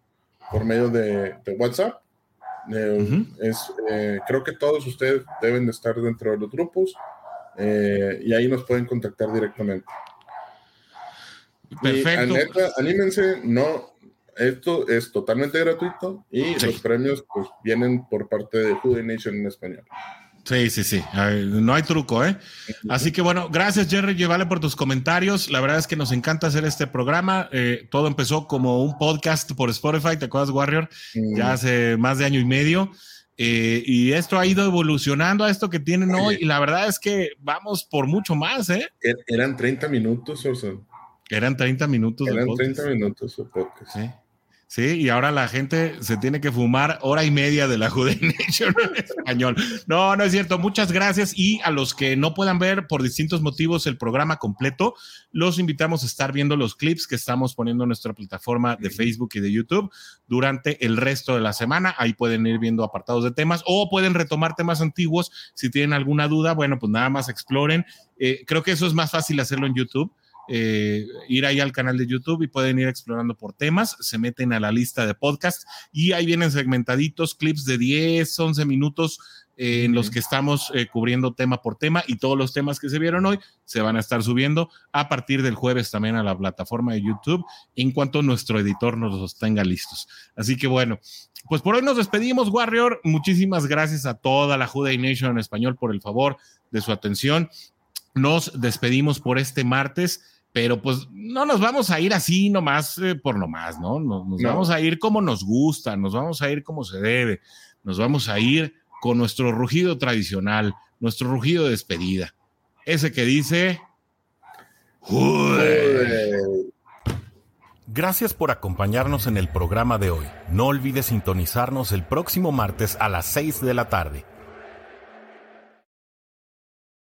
B: por medio de, WhatsApp. es, creo que todos ustedes deben de estar dentro de los grupos Eh, y ahí nos pueden contactar directamente.
A: Perfecto.
B: anímense, no, esto es totalmente gratuito y los premios pues vienen por parte de Jude Nation en español.
A: Sí, sí, sí. No hay truco, ¿eh? Así que bueno, gracias Jerry Vale por tus comentarios. La verdad es que nos encanta hacer este programa. Eh, todo empezó como un podcast por Spotify, ¿te acuerdas, Warrior? Ya hace más de año y medio. Eh, y esto ha ido evolucionando a esto que tienen hoy. Y la verdad es que vamos por mucho más, ¿eh?
B: Er, eran 30 minutos, Orson.
A: Eran 30 minutos.
B: Eran 30 minutos de podcast.
A: Sí. Sí, y ahora la gente se tiene que fumar hora y media de la Jude Nation en español. No, no es cierto. Muchas gracias. Y a los que no puedan ver por distintos motivos el programa completo, los invitamos a estar viendo los clips que estamos poniendo en nuestra plataforma de Facebook y de YouTube durante el resto de la semana. Ahí pueden ir viendo apartados de temas o pueden retomar temas antiguos. Si tienen alguna duda, bueno, pues nada más exploren. Eh, creo que eso es más fácil hacerlo en YouTube eh, ir ahí al canal de YouTube y pueden ir explorando por temas, se meten a la lista de podcast y ahí vienen segmentaditos, clips de 10, 11 minutos eh, en los que estamos eh, cubriendo tema por tema y todos los temas que se vieron hoy se van a estar subiendo a partir del jueves también a la plataforma de YouTube en cuanto nuestro editor nos los tenga listos. Así que bueno, pues por hoy nos despedimos, Warrior. Muchísimas gracias a toda la Juday Nation en español por el favor de su atención. Nos despedimos por este martes pero pues no nos vamos a ir así nomás eh, por nomás, ¿no? Nos, nos vamos a ir como nos gusta, nos vamos a ir como se debe, nos vamos a ir con nuestro rugido tradicional, nuestro rugido de despedida. Ese que dice...
C: Gracias por acompañarnos en el programa de hoy. No olvides sintonizarnos el próximo martes a las 6 de la tarde